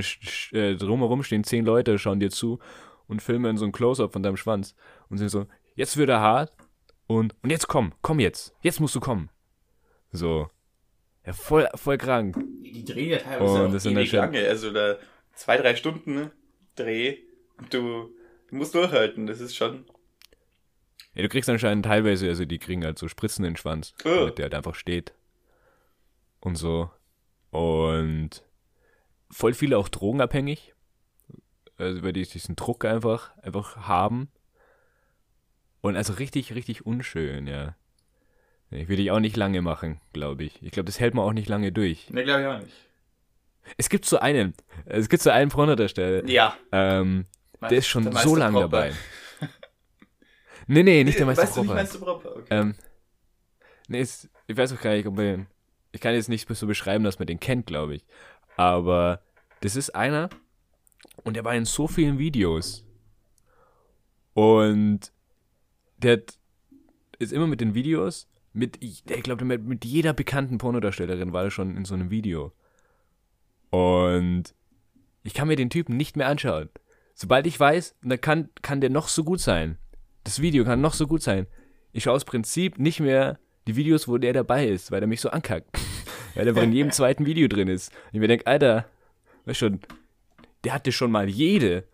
Sch- äh, drumherum stehen zehn Leute, schauen dir zu und filmen so ein Close-Up von deinem Schwanz und sind so, jetzt wird er hart und, und jetzt komm, komm jetzt, jetzt musst du kommen. So. Ja, voll, voll krank. Die drehen ja teilweise auch das ewig lange. Also da zwei, drei Stunden? Dreh. Und du, du musst durchhalten. Das ist schon. Ja, du kriegst anscheinend teilweise, also die kriegen halt so Spritzen in den Schwanz, Oh. damit der halt einfach steht. Und so. Und voll viele auch drogenabhängig. Also weil die diesen Druck einfach, einfach haben. Und also richtig, richtig unschön, ja. Ich will ich auch nicht lange machen, glaube ich. Ich glaube, das hält man auch nicht lange durch. Ne, glaube ich auch nicht. Es gibt so einen, es gibt so einen Pornodarsteller, Ja. ähm, der ist schon Der so Meister lange dabei. Nee, nee, nicht der Meister weißt du, nicht. Meister Propper? Okay. Ähm, nee, ist, ich weiß auch gar nicht, ob man, ich kann jetzt nicht so beschreiben, dass man den kennt, glaube ich. Aber das ist einer und der war in so vielen Videos. Und der ist immer mit den Videos, mit, ich glaube, mit, jeder bekannten Pornodarstellerin war er schon in so einem Video. Und ich kann mir den Typen nicht mehr anschauen. Sobald ich weiß, dann kann, kann der noch so gut sein. Das Video kann noch so gut sein. Ich schaue aus Prinzip nicht mehr die Videos, wo der dabei ist, weil er mich so ankackt. weil er einfach in jedem zweiten Video drin ist. Und ich mir denke, Alter, weißt schon, der hatte schon mal jede.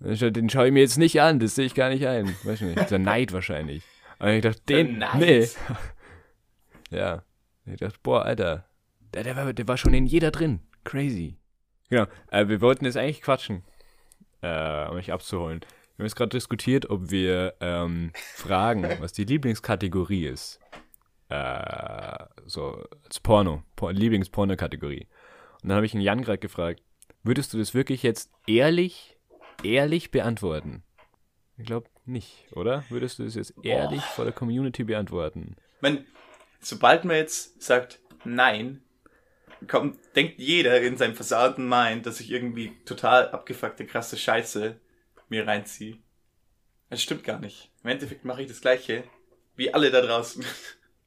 Den schaue ich mir jetzt nicht an, das sehe ich gar nicht ein. Weiß nicht, dieser Neid wahrscheinlich. Aber ich dachte, Der den, Neid. nee. Ja. Ich dachte, boah, Alter, der, der, war, der war schon in jeder drin. Crazy. Genau, äh, wir wollten jetzt eigentlich quatschen, äh, um mich abzuholen. Wir haben jetzt gerade diskutiert, ob wir ähm, fragen, was die Lieblingskategorie ist. Äh, so, als Porno, Por Lieblingsporno-Kategorie. Und dann habe ich ihn Jan gerade gefragt, würdest du das wirklich jetzt ehrlich, ehrlich beantworten? Ich glaube nicht, oder? Würdest du das jetzt ehrlich vor der Community beantworten? Ich mein, sobald man jetzt sagt Nein, kommt, denkt jeder in seinem versauten Mind, dass ich irgendwie total abgefuckte, krasse Scheiße mir reinziehe. Das stimmt gar nicht. Im Endeffekt mache ich das Gleiche wie alle da draußen.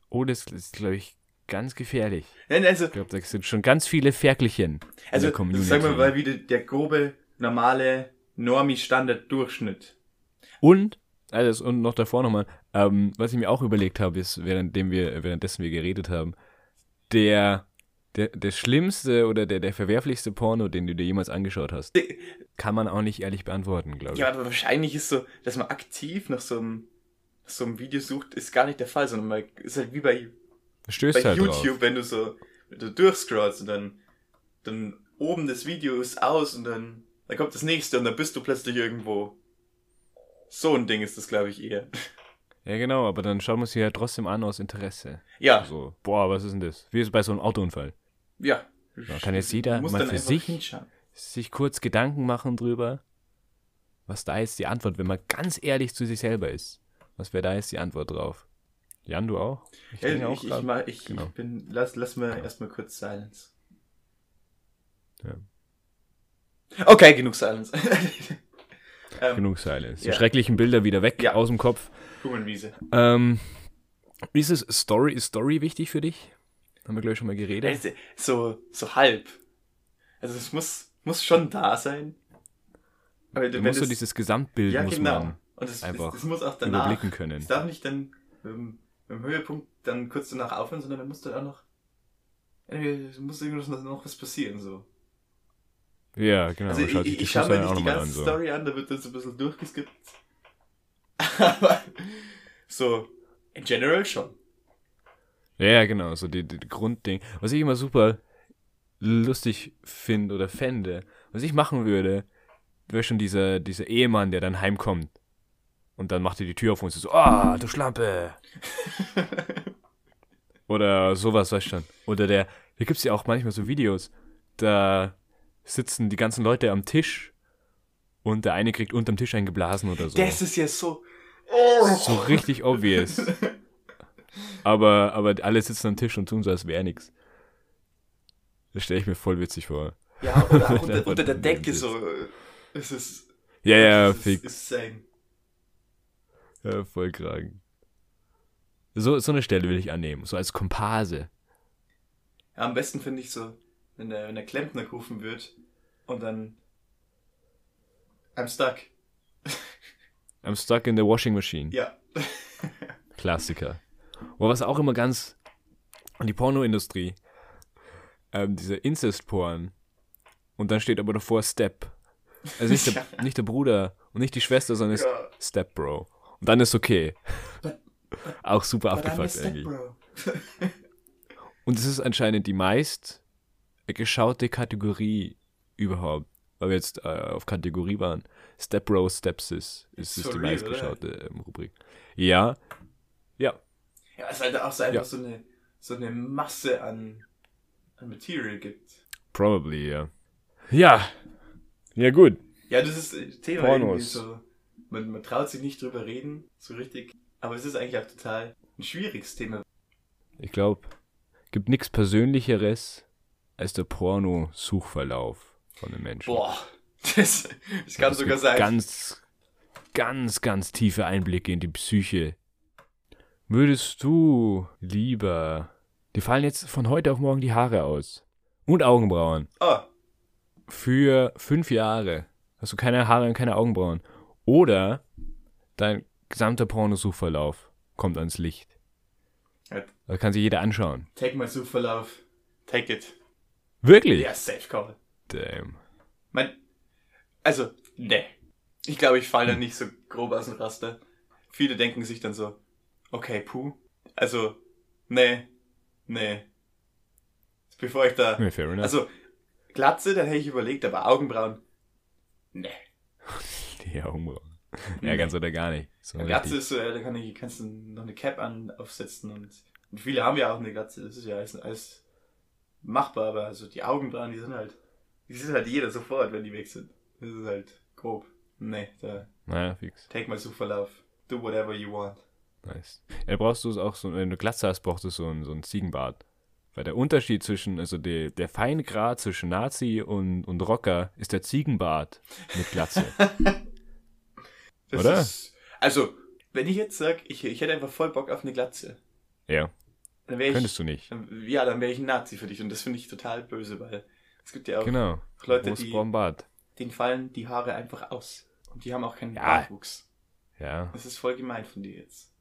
Oh, das ist, glaube ich, ganz gefährlich. Also, Ich glaube, da sind schon ganz viele Ferkelchen also sagen wir mal wieder der grobe, normale Normi-Standard-Durchschnitt. Und, also und noch davor nochmal, ähm, was ich mir auch überlegt habe, ist, währenddem wir, währenddessen wir geredet haben, der, der, der schlimmste oder der, der verwerflichste Porno, den du dir jemals angeschaut hast, kann man auch nicht ehrlich beantworten, glaube ich. Ja, aber wahrscheinlich ist so, dass man aktiv nach so einem, nach so einem Video sucht, ist gar nicht der Fall, sondern man ist halt wie bei stößt bei halt YouTube, drauf. wenn du so wenn du durchscrollst und dann, dann oben das Video ist aus und dann, dann kommt das nächste und dann bist du plötzlich irgendwo. So ein Ding ist das, glaube ich, eher. Ja, genau, aber dann schauen wir es hier ja trotzdem an aus Interesse. Ja, So, boah, was ist denn das? Wie ist es bei so einem Autounfall? ja. Ja, kann jetzt jeder mal für sich- hinschauen. Sich kurz Gedanken machen drüber, was da jetzt die Antwort, wenn man ganz ehrlich zu sich selber ist. Was wäre da jetzt die Antwort drauf? Jan, du auch? Ich Ja, denke ich, mal, ich, Genau. ich bin, lass, lass mal erstmal kurz Silence. Ja. Okay, genug Silence. ähm, Genug Silence. Die Ja. schrecklichen Bilder wieder weg Ja. aus dem Kopf. Blumenwiese. Ähm, ist es Story, ist Story wichtig für dich? Haben wir, glaube ich, schon mal geredet. Also, So, so halb. Also es muss, muss schon da sein. Aber Du musst so dieses Gesamtbild ja, muss genau. man Und es, einfach es, es muss auch danach. überblicken können. Es darf nicht dann ähm, beim Höhepunkt dann kurz danach aufhören, sondern dann muss dann auch noch. Irgendwie, es muss irgendwas noch, was passieren, so. Ja, genau. also ich, ich, ich schaue mir nicht die ganze an. So. Story an, da wird das ein bisschen durchgeskippt. Aber so, in general schon. Ja, genau, so die, die, die Grundding. Was ich immer super lustig finde oder fände, was ich machen würde, wäre schon dieser, dieser Ehemann, der dann heimkommt. Und dann macht er die Tür auf und so, ah, du Schlampe. oder sowas, weißt du schon. Oder der, da gibt's ja auch manchmal so Videos, da sitzen die ganzen Leute am Tisch und der eine kriegt unterm Tisch eingeblasen oder so. Das ist ja so. So richtig obvious. Aber, aber alle sitzen am Tisch und tun so, als wäre nichts. Das stelle ich mir voll witzig vor. Ja, oder auch unter, unter der Decke so. äh, Es ist. Ja, ja, es ist, fix. ist insane. Ja, voll kragen. So, so eine Stelle will ich annehmen. So als Komparse. Ja, am besten finde ich so, wenn der, wenn der Klempner gerufen wird und dann. I'm stuck. I'm stuck in the washing machine. Ja. Klassiker. Aber was auch immer ganz. Und die Pornoindustrie. Ähm, dieser Incest-Porn. Und dann steht aber davor Step. Also nicht der, nicht der Bruder und nicht die Schwester, sondern Ja. Step Bro. Und dann ist okay. But- Auch super abgefuckt ist eigentlich. Und es ist anscheinend die meist geschaute Kategorie überhaupt. Weil wir jetzt äh, auf Kategorie waren. Step Bro, Stepsis ist, ist For die meistgeschaute ähm, Rubrik. Ja. Ja. Ja, es halt auch so einfach Ja. so, eine, so eine Masse an, an Material gibt. Probably, ja. Ja. Ja, gut. Ja, das ist Thema Pornos. irgendwie so. Man, man traut sich nicht drüber reden, so richtig. Aber es ist eigentlich auch total ein schwieriges Thema. Ich glaube, gibt nichts Persönlicheres als der Porno-Suchverlauf von einem Menschen. Boah, das, das kann Das sogar sein. Ganz, ganz, ganz tiefe Einblicke in die Psyche. Würdest du lieber. Dir fallen jetzt von heute auf morgen die Haare aus. Und Augenbrauen. Oh, Für fünf Jahre hast du keine Haare und keine Augenbrauen. Oder dein gesamter Pornosuchverlauf kommt ans Licht. Ja. Da kann sich jeder anschauen. take my Suchverlauf. Take it. Wirklich? Ja, safe call. Damn. Mein, also, ne. Ich glaube, ich falle da nicht so grob aus dem Raster. Viele denken sich dann so, okay, puh. Also, nee, nee. Bevor ich da. Ja, fair enough. Also, Glatze, dann hätte ich überlegt, aber Augenbrauen. Nee. Die Augenbrauen. Ja, ganz oder gar nicht. So Glatze richtig. ist so, da kann ich, kannst du noch eine Cap an, aufsetzen und, und viele haben ja auch eine Glatze, das ist ja alles, alles machbar, aber also die Augenbrauen, die sind halt, die sieht halt jeder sofort, wenn die weg sind. Das ist halt grob. Nee, da, Naja, fix. take my Suchverlauf. Do whatever you want. Nice. Ja, brauchst du es auch so, wenn du Glatze hast, brauchst du so einen, so einen Ziegenbart. Weil der Unterschied zwischen, also der, der feine Grad zwischen Nazi und, und Rocker ist der Ziegenbart mit Glatze. Das Oder? Ist, also, wenn ich jetzt sag, ich, ich hätte einfach voll Bock auf eine Glatze, ja, dann ich, könntest du nicht. ja, dann wäre ich ein Nazi für dich und das finde ich total böse, weil es gibt ja auch Genau. Leute, Groß die, Bart. denen fallen die Haare einfach aus. Und die haben auch keinen Ja. Bartwuchs. Ja, Das ist voll gemein von dir jetzt.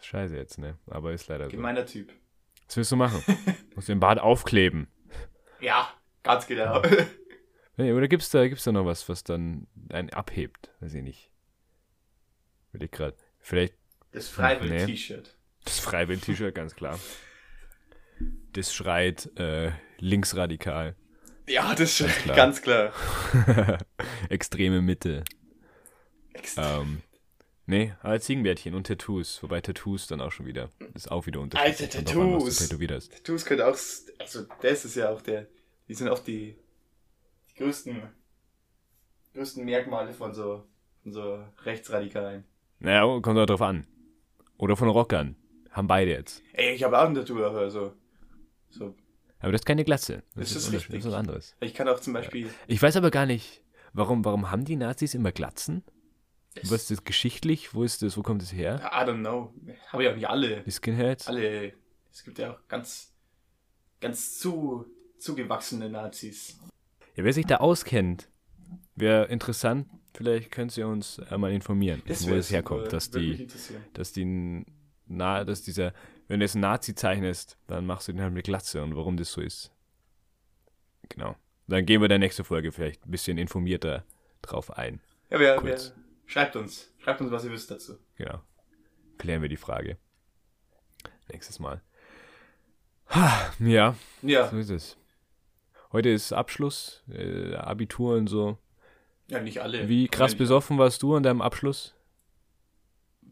scheiße jetzt, ne? Aber ist leider so. Gemeiner Typ. Was willst du machen? Musst den Bart aufkleben. Ja, ganz genau. Nee, oder gibt's da, gibt's da noch was, was dann einen abhebt? Weiß ich nicht. Will ich gerade. Vielleicht Das Nee. Freiwill-T-Shirt. das Freiwill-T-Shirt, ganz klar. Das schreit äh, linksradikal. Ja, das ist klar. ganz klar. Extreme Mitte. Extra. Ähm, nee, aber Ziegenbärtchen und Tattoos. Wobei Tattoos dann auch schon wieder. Ist auch wieder unterschiedlich. Alter, drauf an, Tattoos. Tattoos können auch, also das ist ja auch der, die sind auch die, die größten, größten Merkmale von so, von so Rechtsradikalen. Naja, kommt auch drauf an. Oder von Rockern. Haben beide jetzt. Ey, ich habe auch ein Tattoo, aber so, Aber das ist keine Glatze. Das ist unterschiedlich. richtig. Das ist was anderes. ich kann auch zum Beispiel, Ich weiß aber gar nicht, warum, warum haben die Nazis immer Glatzen? Was ist das geschichtlich? Wo ist das, wo kommt das her? I don't know, habe ich auch nicht alle, Die Skinheads? alle, es gibt ja auch ganz, ganz zu, zugewachsene Nazis. Ja, wer sich da auskennt, wäre interessant. Vielleicht könnt ihr uns einmal informieren, wo wär es herkommt, dass die, dass die, na, dass dieser, wenn du jetzt einen Nazi zeichnest, dann machst du den halt mit Glatze und warum das so ist. Genau. Dann gehen wir der nächsten Folge vielleicht ein bisschen informierter drauf ein. Ja, wer, wer, schreibt uns, schreibt uns, was ihr wisst dazu. Genau. Klären wir die Frage. Nächstes Mal. Ha, Ja, Ja, so ist es. Heute ist Abschluss, äh, Abitur und so. Ja, nicht alle. Wie krass Nicht- besoffen warst du an deinem Abschluss?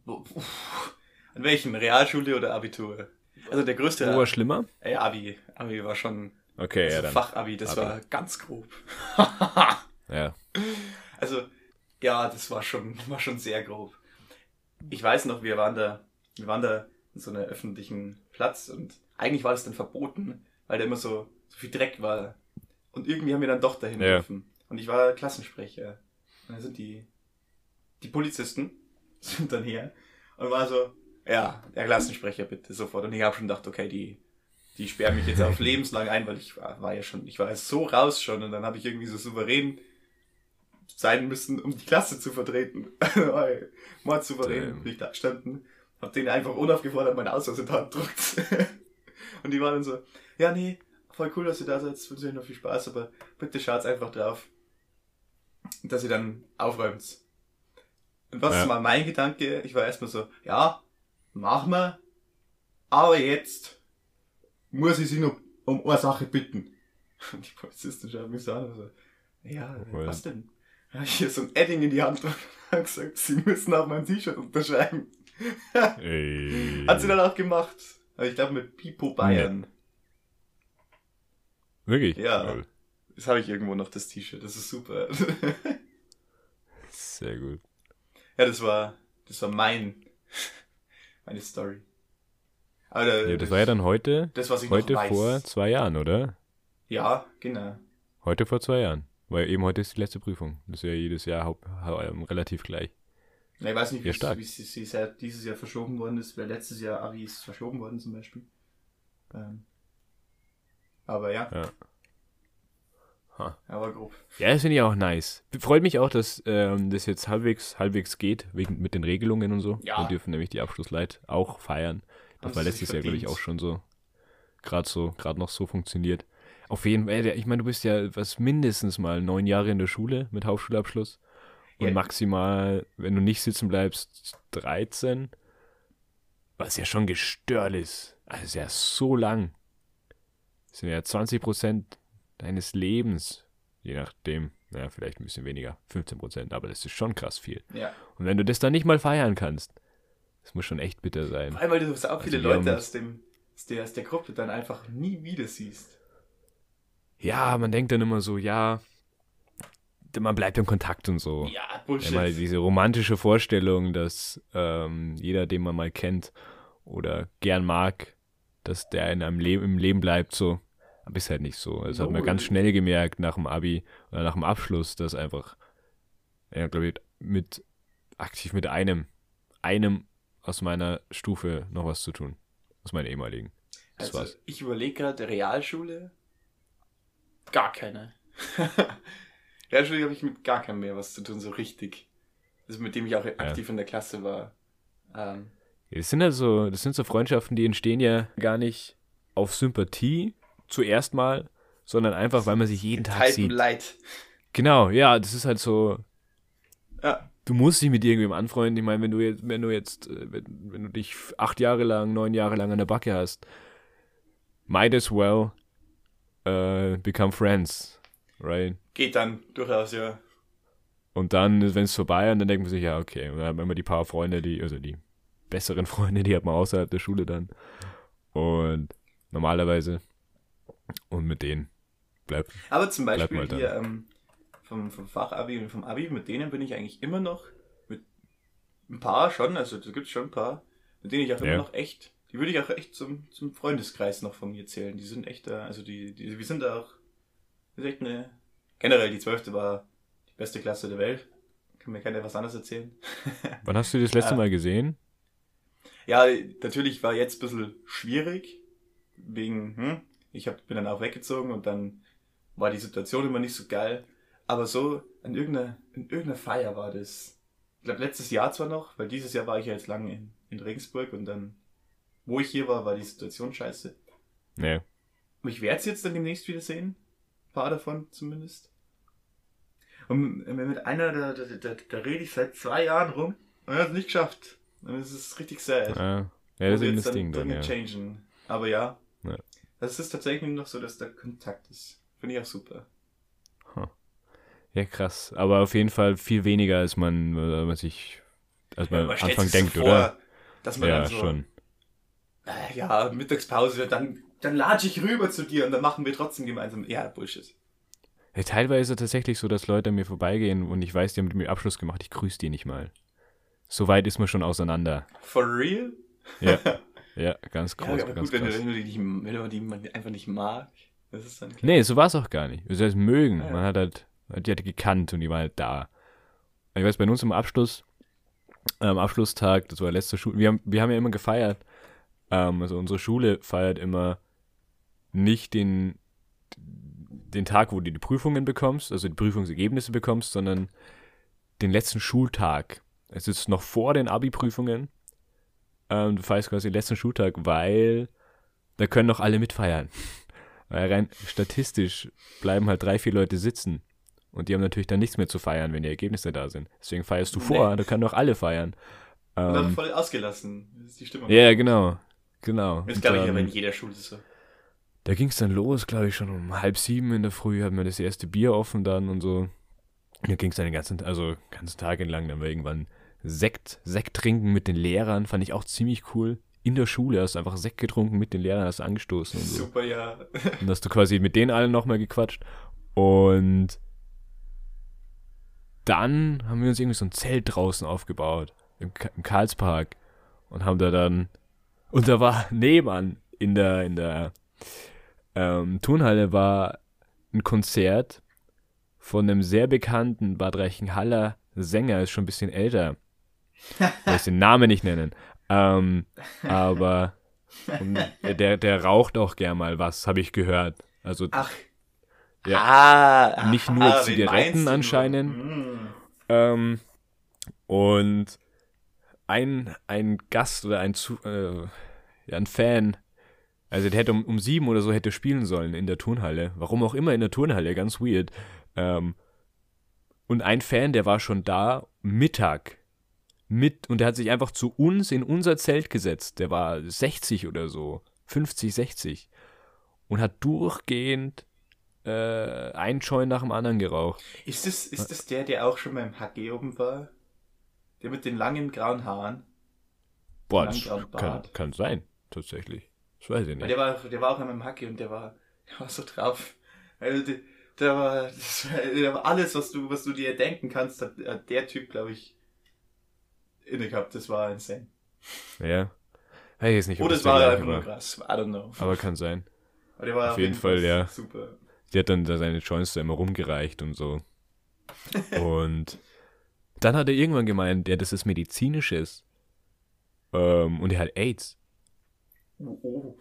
An welchem? Realschule oder Abitur? Also der größte Wo war schlimmer? Ey, Abi. Abi war schon Okay, also ja dann. Fachabi, das Abi. war ganz grob. Ja. also, ja, das war schon, war schon sehr grob. Ich weiß noch, wir waren da, wir waren da in so einem öffentlichen Platz und eigentlich war das dann verboten, weil da immer so, so viel Dreck war. Und irgendwie haben wir dann doch dahin Ja. dürfen. Und ich war Klassensprecher. Und dann sind die, die Polizisten sind dann her und war so, ja, der Klassensprecher bitte sofort. Und ich habe schon gedacht, okay, die, die sperren mich jetzt auf lebenslang ein, weil ich war, war ja schon, ich war ja so raus schon und dann habe ich irgendwie so souverän sein müssen, um die Klasse zu vertreten. Mal souverän bin ich da gestanden, hab denen einfach unaufgefordert meine Ausweis in die Hand gedrückt. und die waren dann so, ja nee, voll cool, dass ihr da seid, wünsche euch noch viel Spaß, aber bitte schaut's einfach drauf, dass ihr dann aufräumt. Und was Ja. ist mal mein Gedanke? Ich war erstmal so, ja, machen wir, aber jetzt muss ich sie noch um eine Sache bitten. Und die Polizisten schauen mich so an und so, ja, Well. was denn? Da hab ich hier so ein Edding in die Hand und gesagt, sie müssen auf mein T-Shirt unterschreiben. Ey. Hat sie dann auch gemacht. Aber ich glaube mit Pipo Bayern. Wirklich? Ja. Lol. Das habe ich irgendwo noch, das T-Shirt. Das ist super. Sehr gut. ja, das war, das war mein, meine Story. Aber Ja, das war ja dann heute, das, was ich heute vor zwei Jahren, oder? Ja, genau. Heute vor zwei Jahren. Weil eben heute ist die letzte Prüfung. Das ist ja jedes Jahr haupt, hau- ähm, relativ gleich. Ja, Ich weiß nicht, wie Ja, wie es ja dieses Jahr verschoben worden ist, weil letztes Jahr Abi ist verschoben worden zum Beispiel. Ähm, aber ja, Ja. Ha. aber grob. Ja, das finde ich auch nice. Freut mich auch, dass ähm, das jetzt halbwegs, halbwegs geht, wegen mit den Regelungen und so. Ja. Wir dürfen nämlich die Abschlussleit auch feiern. Das Haben war letztes Jahr, glaube ich, auch schon so. Gerade so, gerade noch so funktioniert. Auf jeden Fall, ich meine, du bist ja was mindestens mal neun Jahre in der Schule mit Hauptschulabschluss. und Ja. maximal, wenn du nicht sitzen bleibst, 13. Was ja schon gestört ist. Also ist ja so lang. Das sind ja 20 Prozent deines Lebens. Je nachdem. Ja, vielleicht ein bisschen weniger. 15 Prozent. Aber das ist schon krass viel. Ja. Und wenn du das dann nicht mal feiern kannst, das muss schon echt bitter sein. Vor allem, weil du so auch viele Also Leute aus, dem, aus, der, aus der Gruppe dann einfach nie wieder siehst. Ja, man denkt dann immer so, ja, man bleibt im Kontakt und so. Ja, Ja, Bullshit. mal diese romantische Vorstellung, dass ähm, jeder, den man mal kennt oder gern mag, dass der in einem Leben im Leben bleibt, so. Aber ist halt nicht so. Das hat man No. ganz schnell gemerkt nach dem Abi oder nach dem Abschluss, dass einfach, ja, glaube ich, mit aktiv mit einem, einem aus meiner Stufe noch was zu tun. Aus meiner ehemaligen. Das also, war's. ich überlege gerade, Realschule? Gar keine. Realschule habe ich mit gar keinem mehr was zu tun, so richtig. Also mit dem ich auch aktiv in der Klasse war. Ähm, Ja, Das sind also, das sind so Freundschaften, die entstehen ja gar nicht auf Sympathie zuerst mal, sondern einfach, weil man sich jeden Tag Type sieht. Light. Genau, ja, das ist halt so. Ja. Du musst dich mit irgendwem anfreunden. Ich meine, wenn du jetzt, wenn du jetzt, äh, wenn, wenn du dich acht Jahre lang, neun Jahre lang an der Backe hast, might as well äh, become friends, right? Geht dann durchaus, ja. Und dann, wenn es vorbei und dann denkt man sich, ja, okay. Und dann hat man immer die paar Freunde, die, also die besseren Freunde, die hat man außerhalb der Schule dann. Und normalerweise. Und mit denen bleibt. Aber zum Beispiel da. hier ähm, vom, vom Fachabi und vom Abi, mit denen bin ich eigentlich immer noch, mit ein paar schon, also da gibt es schon ein paar, mit denen ich auch immer Ja. noch echt, die würde ich auch echt zum, zum Freundeskreis noch von mir zählen. Die sind echt da, also die, die wir sind da auch, das ist echt eine, generell die zwölfte war die beste Klasse der Welt. Kann mir keiner was anderes erzählen. Wann hast du das letzte Ja. Mal gesehen? Ja, natürlich war jetzt ein bisschen schwierig, wegen, hm, ich hab, bin dann auch weggezogen und dann war die Situation immer nicht so geil. Aber so an irgendeiner, in irgendeiner Feier war das. Ich glaube, letztes Jahr zwar noch, weil dieses Jahr war ich ja jetzt lange in, in Regensburg und dann, wo ich hier war, war die Situation scheiße. Nee. Aber ich werde es jetzt dann demnächst wieder sehen. Ein paar davon zumindest. Und mit einer, da, da, da, da rede ich seit zwei Jahren rum und er hat es nicht geschafft. Und es ist richtig sad. Ah, ja, das ist eben das Ding dann, ja. changen. Aber Ja. Das ist tatsächlich noch so, dass da Kontakt ist. Finde ich auch super. Ja, krass. Aber auf jeden Fall viel weniger, als man, äh, man sich, als man am Anfang denkt, vor, oder? Dass man Ja, dann so, schon. äh, ja, Mittagspause, dann, dann latsche ich rüber zu dir und dann machen wir trotzdem gemeinsam. Ja, Bullshit. Ja, teilweise ist es tatsächlich so, dass Leute an mir vorbeigehen und ich weiß, die haben mit mir Abschluss gemacht, ich grüße die nicht mal. So weit ist man schon auseinander. For real? Ja, ja ganz Ja, groß, aber ganz gut, krass. wenn du die wenn du die man einfach nicht mag, das ist dann klar. Nee, so war es auch gar nicht. Das heißt, mögen. Ja. Man hat halt, die hat gekannt und die war halt da. Ich weiß, bei uns im Abschluss, am Abschlusstag, das war letzte Schule, wir haben, wir haben ja immer gefeiert. Ähm, also unsere Schule feiert immer nicht den, den Tag, wo du die Prüfungen bekommst, also die Prüfungsergebnisse bekommst, sondern den letzten Schultag. Es ist noch vor den Abi-Prüfungen. Ähm, du feierst quasi den letzten Schultag, weil da können noch alle mitfeiern. Weil rein statistisch bleiben halt drei, vier Leute sitzen. Und die haben natürlich dann nichts mehr zu feiern, wenn die Ergebnisse da sind. Deswegen feierst du vor, da können doch alle feiern. Und dann Ähm, voll ausgelassen. Das ist die Stimmung. ja, genau. Genau. Das glaube ich aber in jeder Schule so. da ging es dann los, glaube ich, schon um halb sieben in der Früh, hatten wir das erste Bier offen dann und so. Da ging es dann den ganzen, also ganzen Tag entlang, dann war irgendwann Sekt, Sekt trinken mit den Lehrern, fand ich auch ziemlich cool. In der Schule hast du einfach Sekt getrunken mit den Lehrern, hast du angestoßen und so. Super, ja. Und hast du quasi mit denen allen nochmal gequatscht. Und dann haben wir uns irgendwie so ein Zelt draußen aufgebaut, im, Ka- im Karlspark. Und haben da dann, und da war nebenan in der, in der ähm, Turnhalle war ein Konzert von einem sehr bekannten Bad Reichenhaller Sänger, ist schon ein bisschen älter. Ich weiß den Namen nicht nennen. Ähm, aber der, der raucht auch gern mal was, habe ich gehört. Also Ach. Ja. Ah, Nicht nur meinst Zigaretten anscheinend. Mm. Ähm, und ein, ein Gast oder ein, Zu äh, ja, ein Fan, also der hätte um, um sieben oder so hätte spielen sollen in der Turnhalle. Warum auch immer in der Turnhalle, ganz weird. Ähm, Und ein Fan, der war schon da, Mittag. Mit, und der hat sich einfach zu uns in unser Zelt gesetzt. Der war 60 oder so. 50, 60. Und hat durchgehend äh, einen Joint nach dem anderen geraucht. Ist das, ist das der, der auch schon beim HG oben war? Der mit den langen grauen Haaren? Boah, das kann, kann sein, tatsächlich. Das weiß ich nicht. der war, der war auch an meinem Hacke und der war, der war so drauf. Also der, der, war, war, der war alles, was du, was du dir denken kannst, hat, hat der Typ, glaube ich, inne gehabt. Das war insane. Ja. Ich jetzt nicht, Oder es war einfach nur krass. I don't know. Aber kann sein. Aber der war auf jeden Fall, ja. Super. Die hat dann da seine Joints da immer rumgereicht und so. Und dann hat er irgendwann gemeint, ja, das ist medizinisches. Ähm, und er hat AIDS. Oh.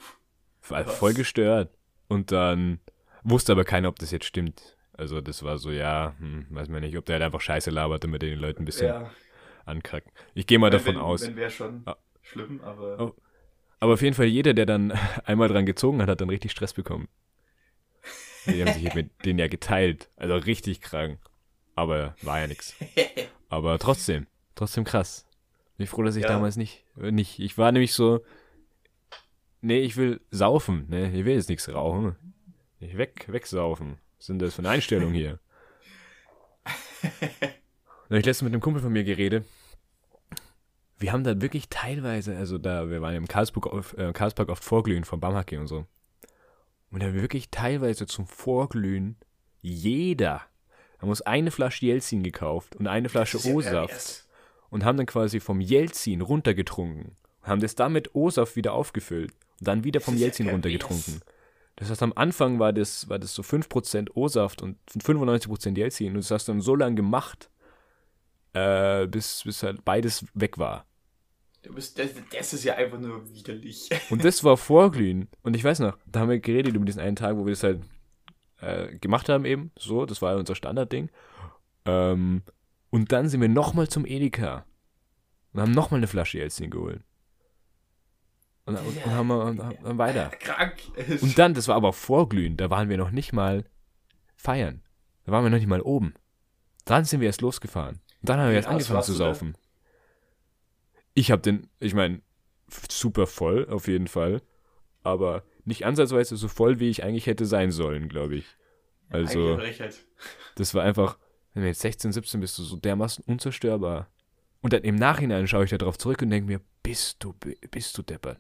War voll gestört. Und dann wusste aber keiner, ob das jetzt stimmt. Also das war so, ja, hm, weiß man nicht, ob der halt einfach Scheiße labert, damit er den Leuten ein bisschen Ja, ankackt. Ich gehe mal davon wenn, aus. Wenn wäre schon Ah. schlimm, aber. Oh. Aber auf jeden Fall jeder, der dann einmal dran gezogen hat, hat dann richtig Stress bekommen. Die haben sich mit denen ja geteilt. Also richtig krank. Aber war ja nichts. Aber trotzdem, trotzdem krass. Bin ich froh, dass ich Ja. damals nicht, nicht, ich war nämlich so, nee, ich will saufen, ne, ich will jetzt nichts rauchen. Ich weg, wegsaufen. Was sind das für eine Einstellung hier? Da hab ich letztens mit einem Kumpel von mir geredet. Wir haben da wirklich teilweise, also da, wir waren im Karlsburg auf, äh, Karlsberg oft vorglühen vom Bamhacke und so. Und da haben wir wirklich teilweise zum Vorglühen jeder haben uns eine Flasche Jelzin gekauft und eine Flasche ja O-Saft und haben dann quasi vom Jelzin runtergetrunken. Haben das dann mit O-Saft wieder aufgefüllt und dann wieder vom ja Jelzin runtergetrunken. Das heißt, am Anfang war das, war das so 5% O-Saft und 95% Jelzin und das hast du dann so lange gemacht, äh, bis, bis halt beides weg war. Das, das ist ja einfach nur widerlich. Und das war Vorglühen. Und ich weiß noch, da haben wir geredet über diesen einen Tag, wo wir das halt äh, gemacht haben eben. So, das war ja unser Standardding. Ähm, und dann sind wir nochmal zum Edeka und haben nochmal eine Flasche Jelzin geholt. Und, und, und haben, und, haben weiter. Krank. Und dann, das war aber Vorglühen, da waren wir noch nicht mal feiern. Da waren wir noch nicht mal oben. Dann sind wir erst losgefahren. Und dann haben wir aus angefangen zu saufen. Ich hab den, ich meine, super voll, auf jeden Fall. Aber nicht ansatzweise so voll, wie ich eigentlich hätte sein sollen, glaube ich. Also, Frechheit. das war einfach, wenn du jetzt 16, 17 bist, du so dermaßen unzerstörbar. Und dann im Nachhinein schaue ich da drauf zurück und denke mir, bist du, bist du deppert?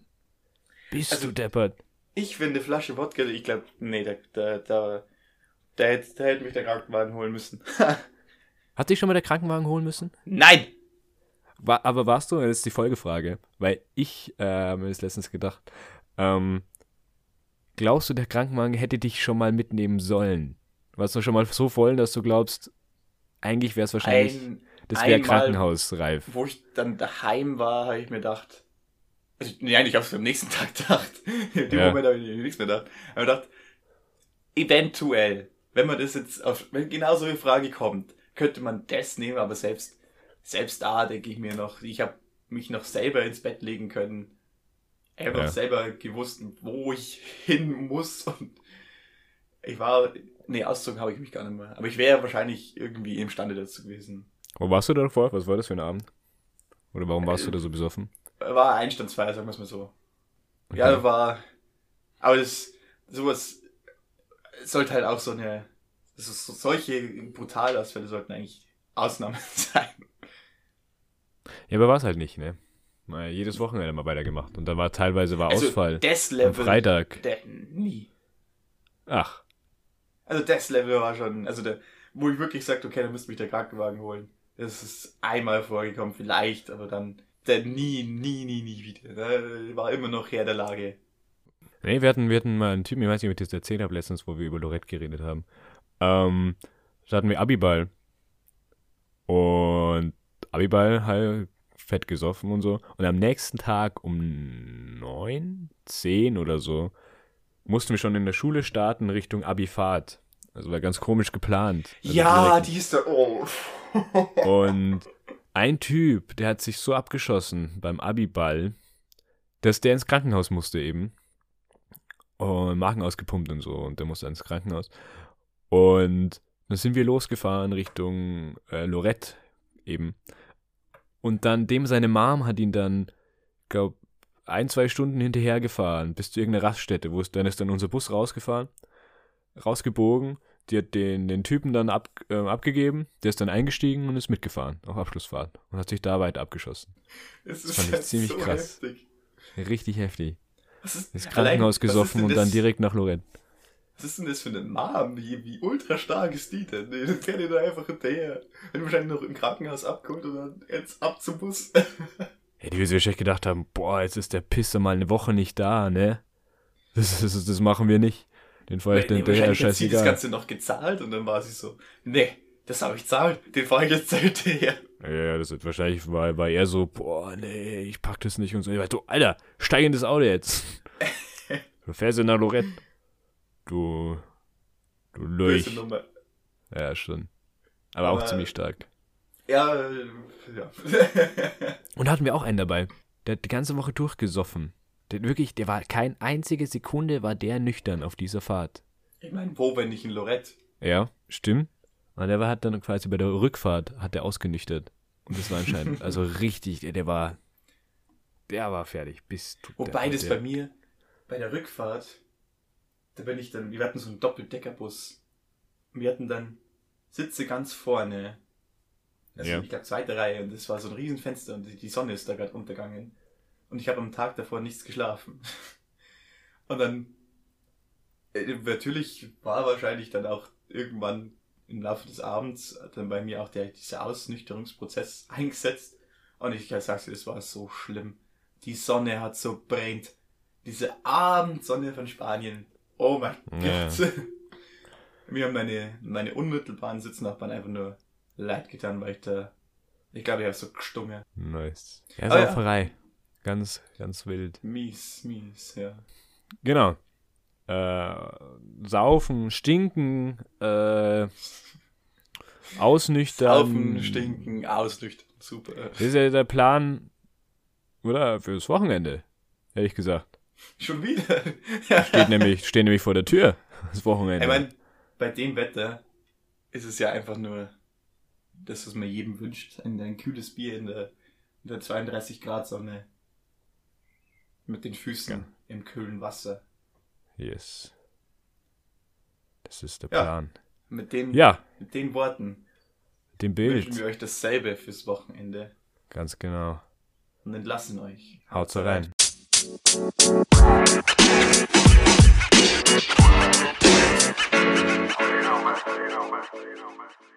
Bist Also- du deppert? Ich finde Flasche Wodka, ich glaube, nee, da, da, da, da, hätte, da hätte mich der Krankenwagen holen müssen. Hat dich schon mal der Krankenwagen holen müssen? Nein! War, aber warst du, das ist die Folgefrage, weil ich äh, mir das letztens gedacht, ähm, glaubst du, der Krankenwagen hätte dich schon mal mitnehmen sollen? Warst du schon mal so voll, dass du glaubst, eigentlich wäre es wahrscheinlich, Ein, das wäre krankenhausreif. wo ich dann daheim war, habe ich mir gedacht, also, nein, ich habe es am nächsten Tag gedacht. In dem Ja. Moment habe ich nichts mehr gedacht. Ich habe gedacht, eventuell, wenn man das jetzt auf, wenn genau so eine Frage kommt, könnte man das nehmen, aber selbst, selbst da denke ich mir noch, ich habe mich noch selber ins Bett legen können. Einfach Ja. selber gewusst, wo ich hin muss und ich war, nee, auszogen habe ich mich gar nicht mehr. Aber ich wäre wahrscheinlich irgendwie imstande dazu gewesen. Wo warst du da davor? Was war das für ein Abend? Oder warum warst du da so besoffen? War Einstandsfeier, sagen wir es mal so. Okay. Ja, war. Aber das, sowas sollte halt auch so eine. Das ist, so- solche Brutalausfälle sollten eigentlich Ausnahmen sein. Ja, aber war es halt nicht, ne? Mal jedes Wochenende mal weitergemacht. Und dann war teilweise war Also, Ausfall. das Am Level. Freitag. Der, nie. Ach, Also, das Level war schon. Also, der, wo ich wirklich sagte, okay, dann müsste mich der Krankenwagen holen. Das ist einmal vorgekommen, vielleicht, aber dann. Der nie, nie, nie, nie wieder. Der war immer noch Herr der Lage. Nee, wir hatten, wir hatten mal einen Typen, ich weiß nicht, ob ich das erzählt habe letztens, wo wir über Lorette geredet haben. Ähm, da hatten wir Abiball. Und Abiball halt fett gesoffen und so. Und am nächsten Tag um neun, zehn oder so mussten wir schon in der Schule starten Richtung Abifahrt. Also war ganz komisch geplant. Also ja, die ist da. Oh. Und ein Typ, der hat sich so abgeschossen beim Abiball, dass der ins Krankenhaus musste eben. Und Magen ausgepumpt und so. Und der musste ins Krankenhaus. Und Dann sind wir losgefahren Richtung äh, Lorette eben. Und dann dem seine Mom hat ihn dann, glaub, ein, zwei Stunden hinterher gefahren bis zu irgendeiner Raststätte, wo es dann ist dann unser Bus rausgefahren, rausgebogen. Die hat den, den Typen dann ab, äh, abgegeben, der ist dann eingestiegen und ist mitgefahren auf Abschlussfahrt und hat sich da weit abgeschossen. Das, Das fand ich ziemlich so krass. heftig. Richtig heftig. Was ist, allein- Krankenhaus ist gesoffen und dann das- direkt nach Lorette. Was ist denn das für eine Mom? Wie, wie ultra stark ist die denn? Nee, dann fährt ihr da einfach hinterher. Wird wahrscheinlich noch im Krankenhaus abgeholt und dann jetzt ab zum Bus. Ja, die wird sich wahrscheinlich gedacht haben, boah, jetzt ist der Pisser mal eine Woche nicht da, ne? Das, das, das machen wir nicht. Den fahre ich dann Nee, hinterher, wahrscheinlich hat sie das scheißegal. Ganze noch gezahlt und dann war sie so, nee, das habe ich gezahlt, den fahre ich jetzt hinterher. Ja, das wird wahrscheinlich, war, war er so, boah, nee, ich pack das nicht und so. Ich war, du, Alter, steig in das Auto jetzt. du fährst ja nach Lorette. Du, du. Nummer. Ja, schon. Aber auch Aber- ziemlich stark. Ja, äh, ja. Und da hatten wir auch einen dabei. Der hat die ganze Woche durchgesoffen. Der wirklich, der war kein einzige Sekunde war der nüchtern auf dieser Fahrt. ich meine, wo, wenn nicht in Lorette? Ja, stimmt. Und der war hat dann quasi bei der Rückfahrt hat der ausgenüchtert. Und das war anscheinend, also richtig, der, der war, der war fertig. Bis Wobei das bei mir, bei der Rückfahrt, da bin ich dann, wir hatten so einen Doppeldeckerbus. Und wir hatten dann Sitze ganz vorne. Also Ja. ich glaube zweite Reihe und das war so ein Riesenfenster und die- die Sonne ist da gerade untergegangen. Und ich habe am Tag davor nichts geschlafen. Und dann, äh, natürlich war wahrscheinlich dann auch irgendwann im Laufe des Abends dann bei mir auch der, dieser Ausnüchterungsprozess eingesetzt. Und ich sag's dir, es war so schlimm. Die Sonne hat so brennt. Diese Abendsonne von Spanien. Oh mein Ja. Gott. Mir haben meine, meine unmittelbaren Sitznachbarn einfach nur leid getan, weil ich da, ich glaube, ich habe so gestungen. Nice. Ja, ja. Sauferei. Ganz, ganz wild. Mies, mies, ja. Genau. Äh, saufen, stinken, äh, ausnüchtern. Saufen, stinken, ausnüchtern, super. Das ist ja der Plan, oder? Fürs Wochenende, hätte ich gesagt. Schon wieder? ja. Steht nämlich, stehen nämlich vor der Tür, das Wochenende. Ich meine, bei dem Wetter ist es ja einfach nur das, was man jedem wünscht. Ein, ein kühles Bier in der, in der 32 Grad Sonne. Mit den Füßen Ja. im kühlen Wasser. yes. Das ist der Ja. Plan. Mit den, Ja, mit den Worten dem Bild. wünschen wir euch dasselbe fürs Wochenende Ganz genau. und entlassen euch. Haut You know, man. You.